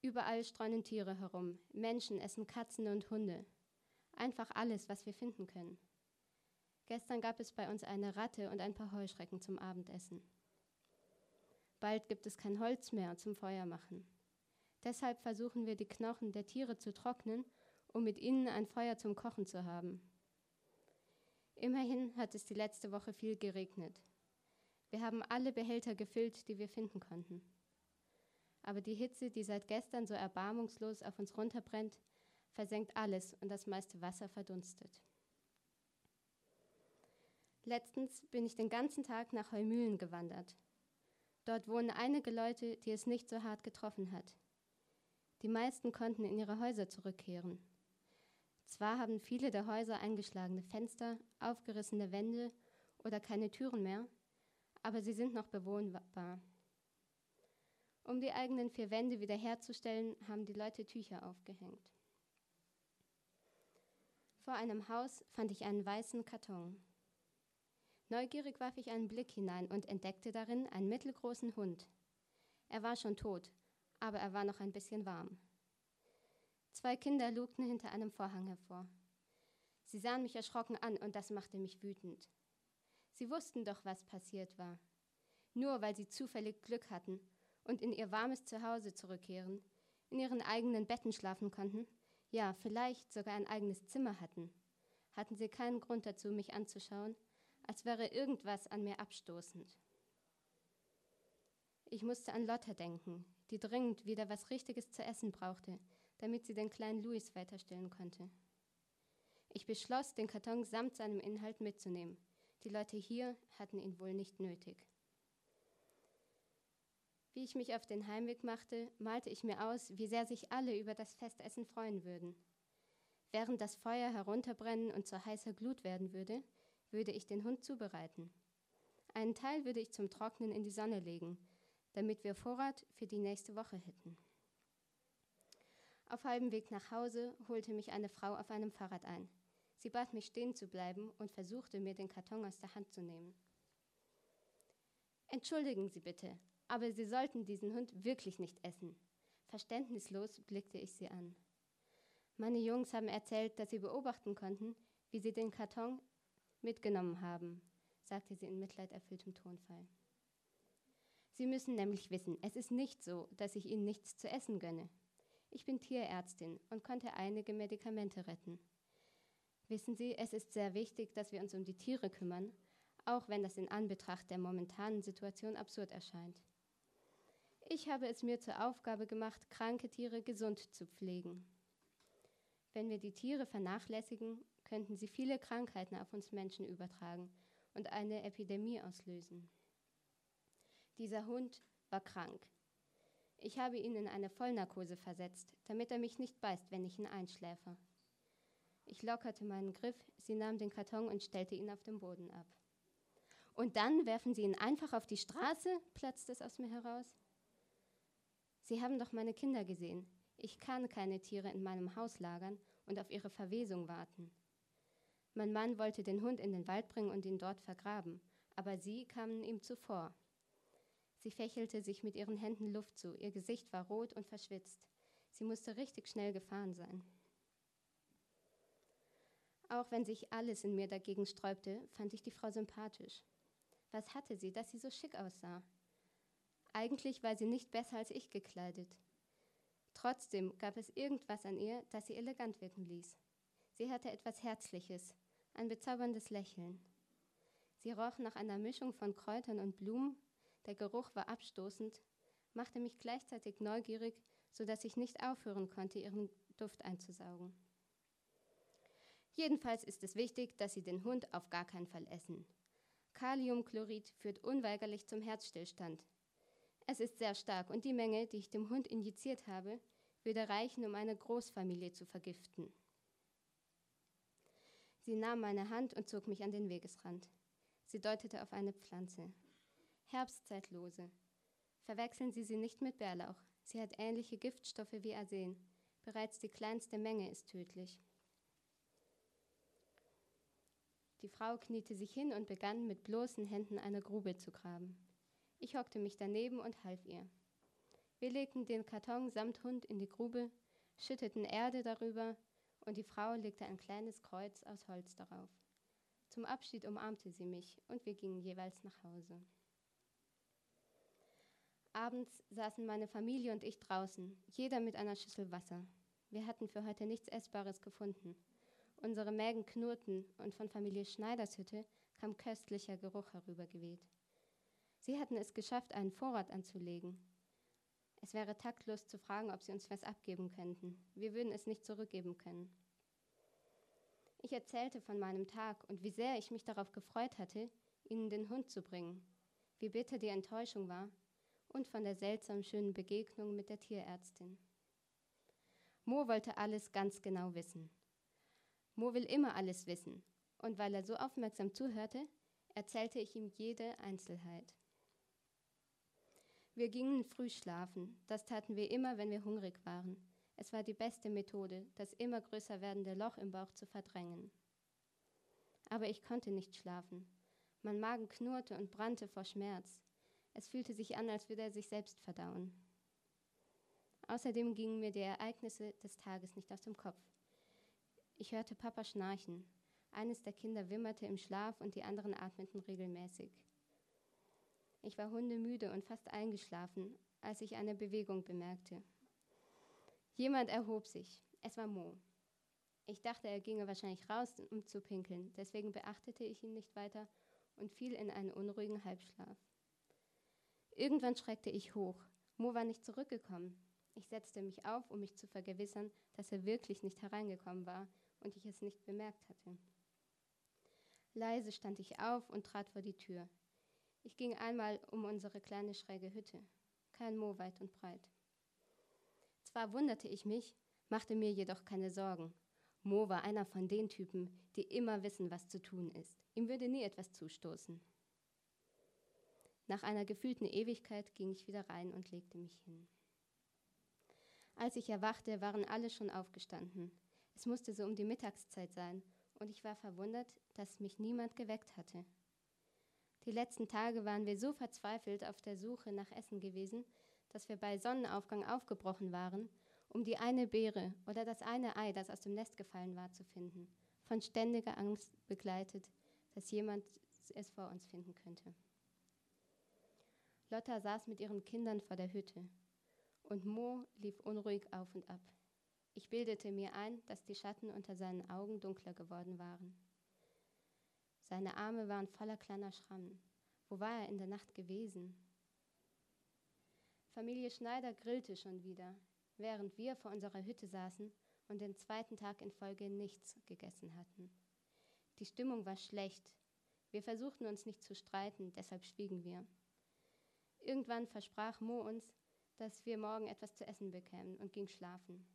Überall streunen Tiere herum. Menschen essen Katzen und Hunde. Einfach alles, was wir finden können. Gestern gab es bei uns eine Ratte und ein paar Heuschrecken zum Abendessen. Bald gibt es kein Holz mehr zum Feuer machen. Deshalb versuchen wir die Knochen der Tiere zu trocknen, um mit ihnen ein Feuer zum Kochen zu haben. Immerhin hat es die letzte Woche viel geregnet. Wir haben alle Behälter gefüllt, die wir finden konnten. Aber die Hitze, die seit gestern so erbarmungslos auf uns runterbrennt, versenkt alles und das meiste Wasser verdunstet. Letztens bin ich den ganzen Tag nach Heumühlen gewandert. Dort wohnen einige Leute, die es nicht so hart getroffen hat. Die meisten konnten in ihre Häuser zurückkehren. Zwar haben viele der Häuser eingeschlagene Fenster, aufgerissene Wände oder keine Türen mehr, aber sie sind noch bewohnbar. Um die eigenen vier Wände wiederherzustellen, haben die Leute Tücher aufgehängt. Vor einem Haus fand ich einen weißen Karton. Neugierig warf ich einen Blick hinein und entdeckte darin einen mittelgroßen Hund. Er war schon tot, aber er war noch ein bisschen warm. Zwei Kinder lugten hinter einem Vorhang hervor. Sie sahen mich erschrocken an und das machte mich wütend. Sie wussten doch, was passiert war. Nur weil sie zufällig Glück hatten und in ihr warmes Zuhause zurückkehren, in ihren eigenen Betten schlafen konnten, ja, vielleicht sogar ein eigenes Zimmer hatten, hatten sie keinen Grund dazu, mich anzuschauen, als wäre irgendwas an mir abstoßend. Ich musste an Lotta denken, die dringend wieder was Richtiges zu essen brauchte, damit sie den kleinen Louis weiterstillen konnte. Ich beschloss, den Karton samt seinem Inhalt mitzunehmen. Die Leute hier hatten ihn wohl nicht nötig. Wie ich mich auf den Heimweg machte, malte ich mir aus, wie sehr sich alle über das Festessen freuen würden. Während das Feuer herunterbrennen und zu heißer Glut werden würde, würde ich den Hund zubereiten. Einen Teil würde ich zum Trocknen in die Sonne legen, damit wir Vorrat für die nächste Woche hätten. Auf halbem Weg nach Hause holte mich eine Frau auf einem Fahrrad ein. Sie bat mich stehen zu bleiben und versuchte mir den Karton aus der Hand zu nehmen. Entschuldigen Sie bitte, aber Sie sollten diesen Hund wirklich nicht essen. Verständnislos blickte ich sie an. Meine Jungs haben erzählt, dass sie beobachten konnten, wie sie den Karton mitgenommen haben, sagte sie in mitleiderfülltem Tonfall. Sie müssen nämlich wissen, es ist nicht so, dass ich Ihnen nichts zu essen gönne. Ich bin Tierärztin und konnte einige Medikamente retten. Wissen Sie, es ist sehr wichtig, dass wir uns um die Tiere kümmern, auch wenn das in Anbetracht der momentanen Situation absurd erscheint. Ich habe es mir zur Aufgabe gemacht, kranke Tiere gesund zu pflegen. Wenn wir die Tiere vernachlässigen, könnten sie viele Krankheiten auf uns Menschen übertragen und eine Epidemie auslösen. Dieser Hund war krank. Ich habe ihn in eine Vollnarkose versetzt, damit er mich nicht beißt, wenn ich ihn einschläfe. Ich lockerte meinen Griff, sie nahm den Karton und stellte ihn auf den Boden ab. Und dann werfen Sie ihn einfach auf die Straße, platzte es aus mir heraus. Sie haben doch meine Kinder gesehen. Ich kann keine Tiere in meinem Haus lagern und auf ihre Verwesung warten. Mein Mann wollte den Hund in den Wald bringen und ihn dort vergraben, aber sie kamen ihm zuvor. Sie fächelte sich mit ihren Händen Luft zu, ihr Gesicht war rot und verschwitzt. Sie musste richtig schnell gefahren sein. Auch wenn sich alles in mir dagegen sträubte, fand ich die Frau sympathisch. Was hatte sie, dass sie so schick aussah? Eigentlich war sie nicht besser als ich gekleidet. Trotzdem gab es irgendwas an ihr, das sie elegant wirken ließ. Sie hatte etwas Herzliches, ein bezauberndes Lächeln. Sie roch nach einer Mischung von Kräutern und Blumen, der Geruch war abstoßend, machte mich gleichzeitig neugierig, so dass ich nicht aufhören konnte, ihren Duft einzusaugen. Jedenfalls ist es wichtig, dass Sie den Hund auf gar keinen Fall essen. Kaliumchlorid führt unweigerlich zum Herzstillstand. Es ist sehr stark und die Menge, die ich dem Hund injiziert habe, würde reichen, um eine Großfamilie zu vergiften. Sie nahm meine Hand und zog mich an den Wegesrand. Sie deutete auf eine Pflanze. Herbstzeitlose. Verwechseln Sie sie nicht mit Bärlauch. Sie hat ähnliche Giftstoffe wie Arsen. Bereits die kleinste Menge ist tödlich. Die Frau kniete sich hin und begann mit bloßen Händen eine Grube zu graben. Ich hockte mich daneben und half ihr. Wir legten den Karton samt Hund in die Grube, schütteten Erde darüber und die Frau legte ein kleines Kreuz aus Holz darauf. Zum Abschied umarmte sie mich und wir gingen jeweils nach Hause. Abends saßen meine Familie und ich draußen, jeder mit einer Schüssel Wasser. Wir hatten für heute nichts Essbares gefunden. Unsere Mägen knurrten und von Familie Schneiders Hütte kam köstlicher Geruch herübergeweht. Sie hatten es geschafft, einen Vorrat anzulegen. Es wäre taktlos zu fragen, ob sie uns was abgeben könnten. Wir würden es nicht zurückgeben können. Ich erzählte von meinem Tag und wie sehr ich mich darauf gefreut hatte, ihnen den Hund zu bringen, wie bitter die Enttäuschung war und von der seltsam schönen Begegnung mit der Tierärztin. Mo wollte alles ganz genau wissen. Mo will immer alles wissen, und weil er so aufmerksam zuhörte, erzählte ich ihm jede Einzelheit. Wir gingen früh schlafen, das taten wir immer, wenn wir hungrig waren. Es war die beste Methode, das immer größer werdende Loch im Bauch zu verdrängen. Aber ich konnte nicht schlafen. Mein Magen knurrte und brannte vor Schmerz. Es fühlte sich an, als würde er sich selbst verdauen. Außerdem gingen mir die Ereignisse des Tages nicht aus dem Kopf. Ich hörte Papa schnarchen. Eines der Kinder wimmerte im Schlaf und die anderen atmeten regelmäßig. Ich war hundemüde und fast eingeschlafen, als ich eine Bewegung bemerkte. Jemand erhob sich. Es war Mo. Ich dachte, er ginge wahrscheinlich raus, um zu pinkeln. Deswegen beachtete ich ihn nicht weiter und fiel in einen unruhigen Halbschlaf. Irgendwann schreckte ich hoch. Mo war nicht zurückgekommen. Ich setzte mich auf, um mich zu vergewissern, dass er wirklich nicht hereingekommen war und ich es nicht bemerkt hatte. Leise stand ich auf und trat vor die Tür. Ich ging einmal um unsere kleine schräge Hütte. Kein Mo weit und breit. Zwar wunderte ich mich, machte mir jedoch keine Sorgen. Mo war einer von den Typen, die immer wissen, was zu tun ist. Ihm würde nie etwas zustoßen. Nach einer gefühlten Ewigkeit ging ich wieder rein und legte mich hin. Als ich erwachte, waren alle schon aufgestanden. Es musste so um die Mittagszeit sein, und ich war verwundert, dass mich niemand geweckt hatte. Die letzten Tage waren wir so verzweifelt auf der Suche nach Essen gewesen, dass wir bei Sonnenaufgang aufgebrochen waren, um die eine Beere oder das eine Ei, das aus dem Nest gefallen war, zu finden, von ständiger Angst begleitet, dass jemand es vor uns finden könnte. Lotta saß mit ihren Kindern vor der Hütte und Mo lief unruhig auf und ab. Ich bildete mir ein, dass die Schatten unter seinen Augen dunkler geworden waren. Seine Arme waren voller kleiner Schrammen. Wo war er in der Nacht gewesen? Familie Schneider grillte schon wieder, während wir vor unserer Hütte saßen und den zweiten Tag in Folge nichts gegessen hatten. Die Stimmung war schlecht. Wir versuchten uns nicht zu streiten, deshalb schwiegen wir. Irgendwann versprach Mo uns, dass wir morgen etwas zu essen bekämen und ging schlafen.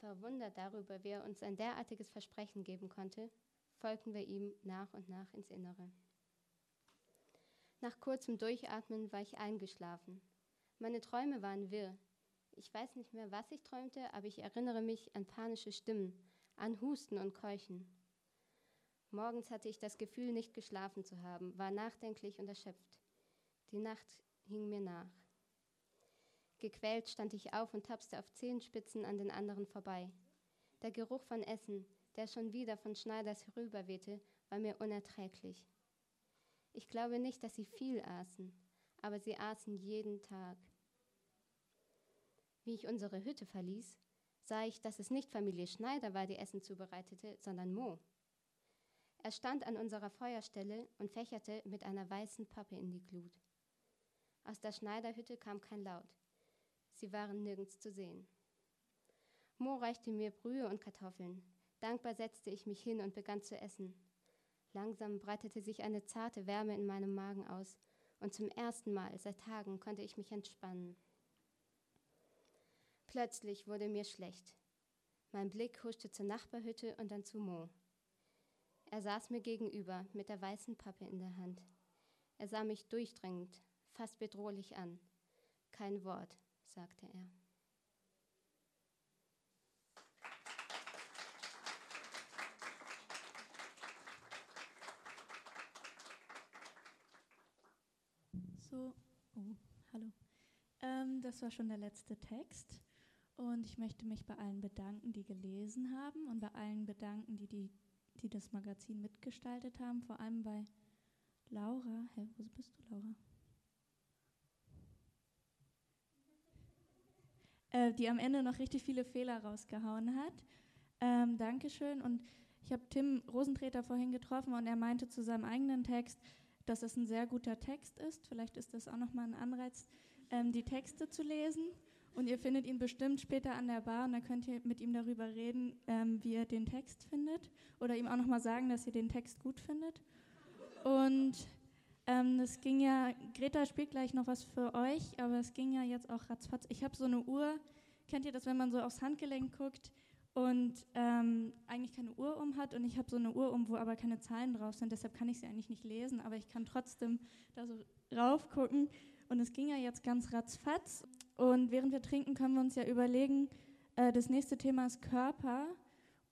Verwundert darüber, wie er uns ein derartiges Versprechen geben konnte, folgten wir ihm nach und nach ins Innere. Nach kurzem Durchatmen war ich eingeschlafen. Meine Träume waren wirr. Ich weiß nicht mehr, was ich träumte, aber ich erinnere mich an panische Stimmen, an Husten und Keuchen. Morgens hatte ich das Gefühl, nicht geschlafen zu haben, war nachdenklich und erschöpft. Die Nacht hing mir nach. Gequält stand ich auf und tapste auf Zehenspitzen an den anderen vorbei. Der Geruch von Essen, der schon wieder von Schneiders herüberwehte, war mir unerträglich. Ich glaube nicht, dass sie viel aßen, aber sie aßen jeden Tag. Wie ich unsere Hütte verließ, sah ich, dass es nicht Familie Schneider war, die Essen zubereitete, sondern Mo. Er stand an unserer Feuerstelle und fächerte mit einer weißen Pappe in die Glut. Aus der Schneiderhütte kam kein Laut. Sie waren nirgends zu sehen. Mo reichte mir Brühe und Kartoffeln. Dankbar setzte ich mich hin und begann zu essen. Langsam breitete sich eine zarte Wärme in meinem Magen aus, und zum ersten Mal seit Tagen konnte ich mich entspannen. Plötzlich wurde mir schlecht. Mein Blick huschte zur Nachbarhütte und dann zu Mo. Er saß mir gegenüber mit der weißen Pappe in der Hand. Er sah mich durchdringend, fast bedrohlich an. Kein Wort, sagte er. So, oh, hallo. Ähm, das war schon der letzte Text. Und ich möchte mich bei allen bedanken, die gelesen haben und bei allen bedanken, die, die, die das Magazin mitgestaltet haben. Vor allem bei Laura. Hä, wo bist du, Laura? Äh, die am Ende noch richtig viele Fehler rausgehauen hat. Ähm, Dankeschön. Und ich habe Tim Rosentreter vorhin getroffen und er meinte zu seinem eigenen Text, dass es ein sehr guter Text ist. Vielleicht ist das auch nochmal ein Anreiz, ähm, die Texte zu lesen. Und ihr findet ihn bestimmt später an der Bar und dann könnt ihr mit ihm darüber reden, ähm, wie ihr den Text findet. Oder ihm auch nochmal sagen, dass ihr den Text gut findet. Und ähm, es ging ja, Greta spielt gleich noch was für euch, aber es ging ja jetzt auch ratzfatz. Ich habe so eine Uhr, kennt ihr das, wenn man so aufs Handgelenk guckt und ähm, eigentlich keine Uhr um hat und ich habe so eine Uhr um, wo aber keine Zahlen drauf sind, deshalb kann ich sie eigentlich nicht lesen, aber ich kann trotzdem da so raufgucken und es ging ja jetzt ganz ratzfatz. Und während wir trinken, können wir uns ja überlegen, äh, das nächste Thema ist Körper.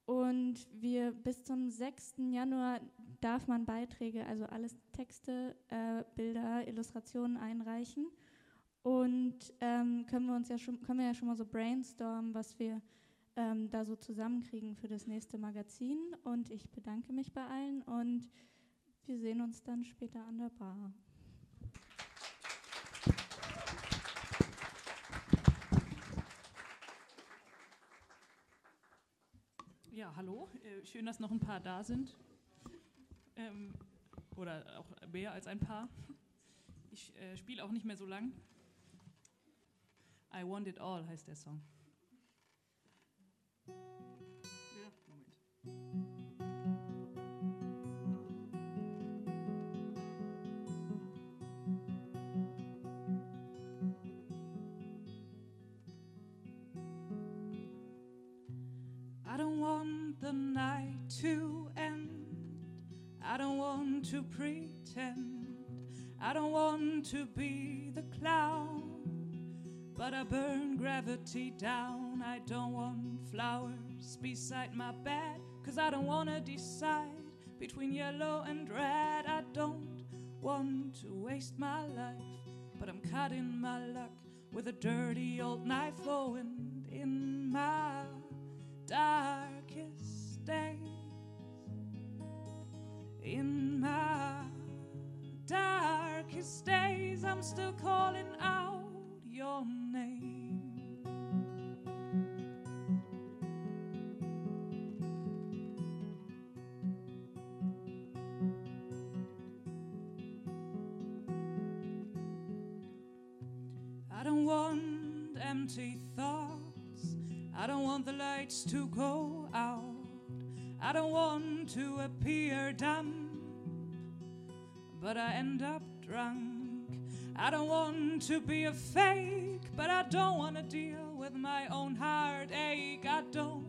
Und wir bis zum 6. Januar darf man Beiträge, also alles Texte, äh, Bilder, Illustrationen einreichen. Und ähm, können wir uns ja schon, können wir ja schon mal so brainstormen, was wir ähm, da so zusammenkriegen für das nächste Magazin. Und ich bedanke mich bei allen und wir sehen uns dann später an der Bar. Ja, hallo. Äh, schön, dass noch ein paar da sind. Ähm, oder auch mehr als ein paar. Ich äh, spiele auch nicht mehr so lang. I Want It All heißt der Song. The night to end. I don't want to pretend. I don't want to be the clown. But I burn gravity down. I don't want flowers beside my bed. Cause I don't wanna decide between yellow and red. I don't want to waste my life. But I'm cutting my luck with a dirty old knife. And in my darkest days. In my darkest days, I'm still calling out your name. I don't want the lights to go out. I don't want to appear dumb, but I end up drunk. I don't want to be a fake, but I don't want to deal with my own heartache. I don't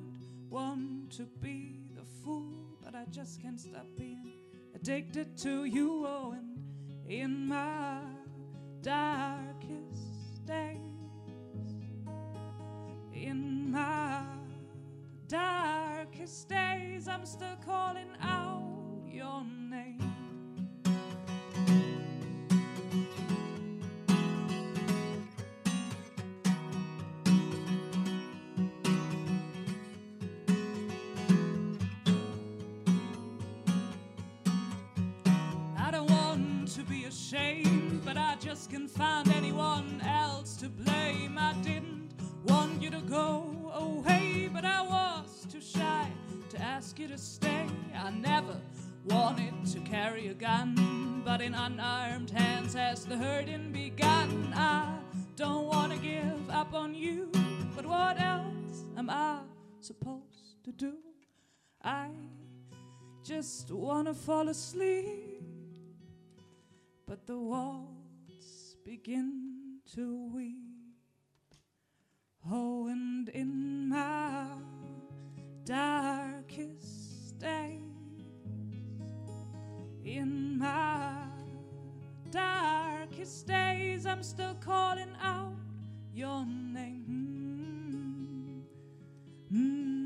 want to be the fool, but I just can't stop being addicted to you. Oh, and in my darkest days in my darkest days, I'm still calling out your name. I don't want to be ashamed, but I just can't find anyone else to blame. I didn't want you to go away, but I was too shy to ask you to stay. I never wanted to carry a gun, but in unarmed hands has the hurting begun. I don't want to give up on you, but what else am I supposed to do? I just want to fall asleep, but the walls begin to weep. Oh, and in my darkest days, in my darkest days, I'm still calling out your name. Mm -hmm.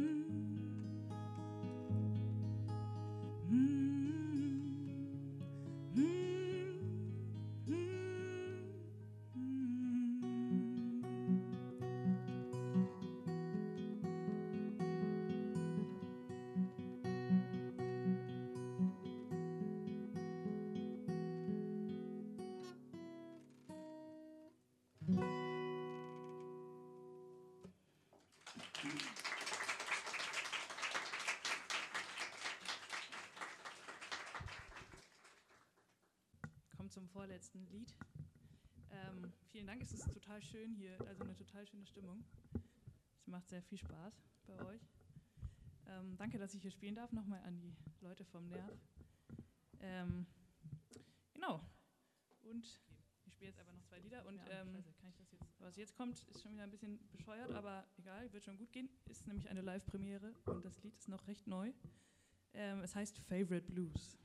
macht sehr viel Spaß bei euch. Ähm, danke, dass ich hier spielen darf. Nochmal an die Leute vom Nerv. Ähm, genau. Und ich spiele jetzt einfach noch zwei Lieder. Und ähm, was jetzt kommt, ist schon wieder ein bisschen bescheuert, aber egal, wird schon gut gehen. Ist nämlich eine Live-Premiere und das Lied ist noch recht neu. Ähm, es heißt Favorite Blues.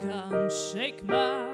I just can't shake my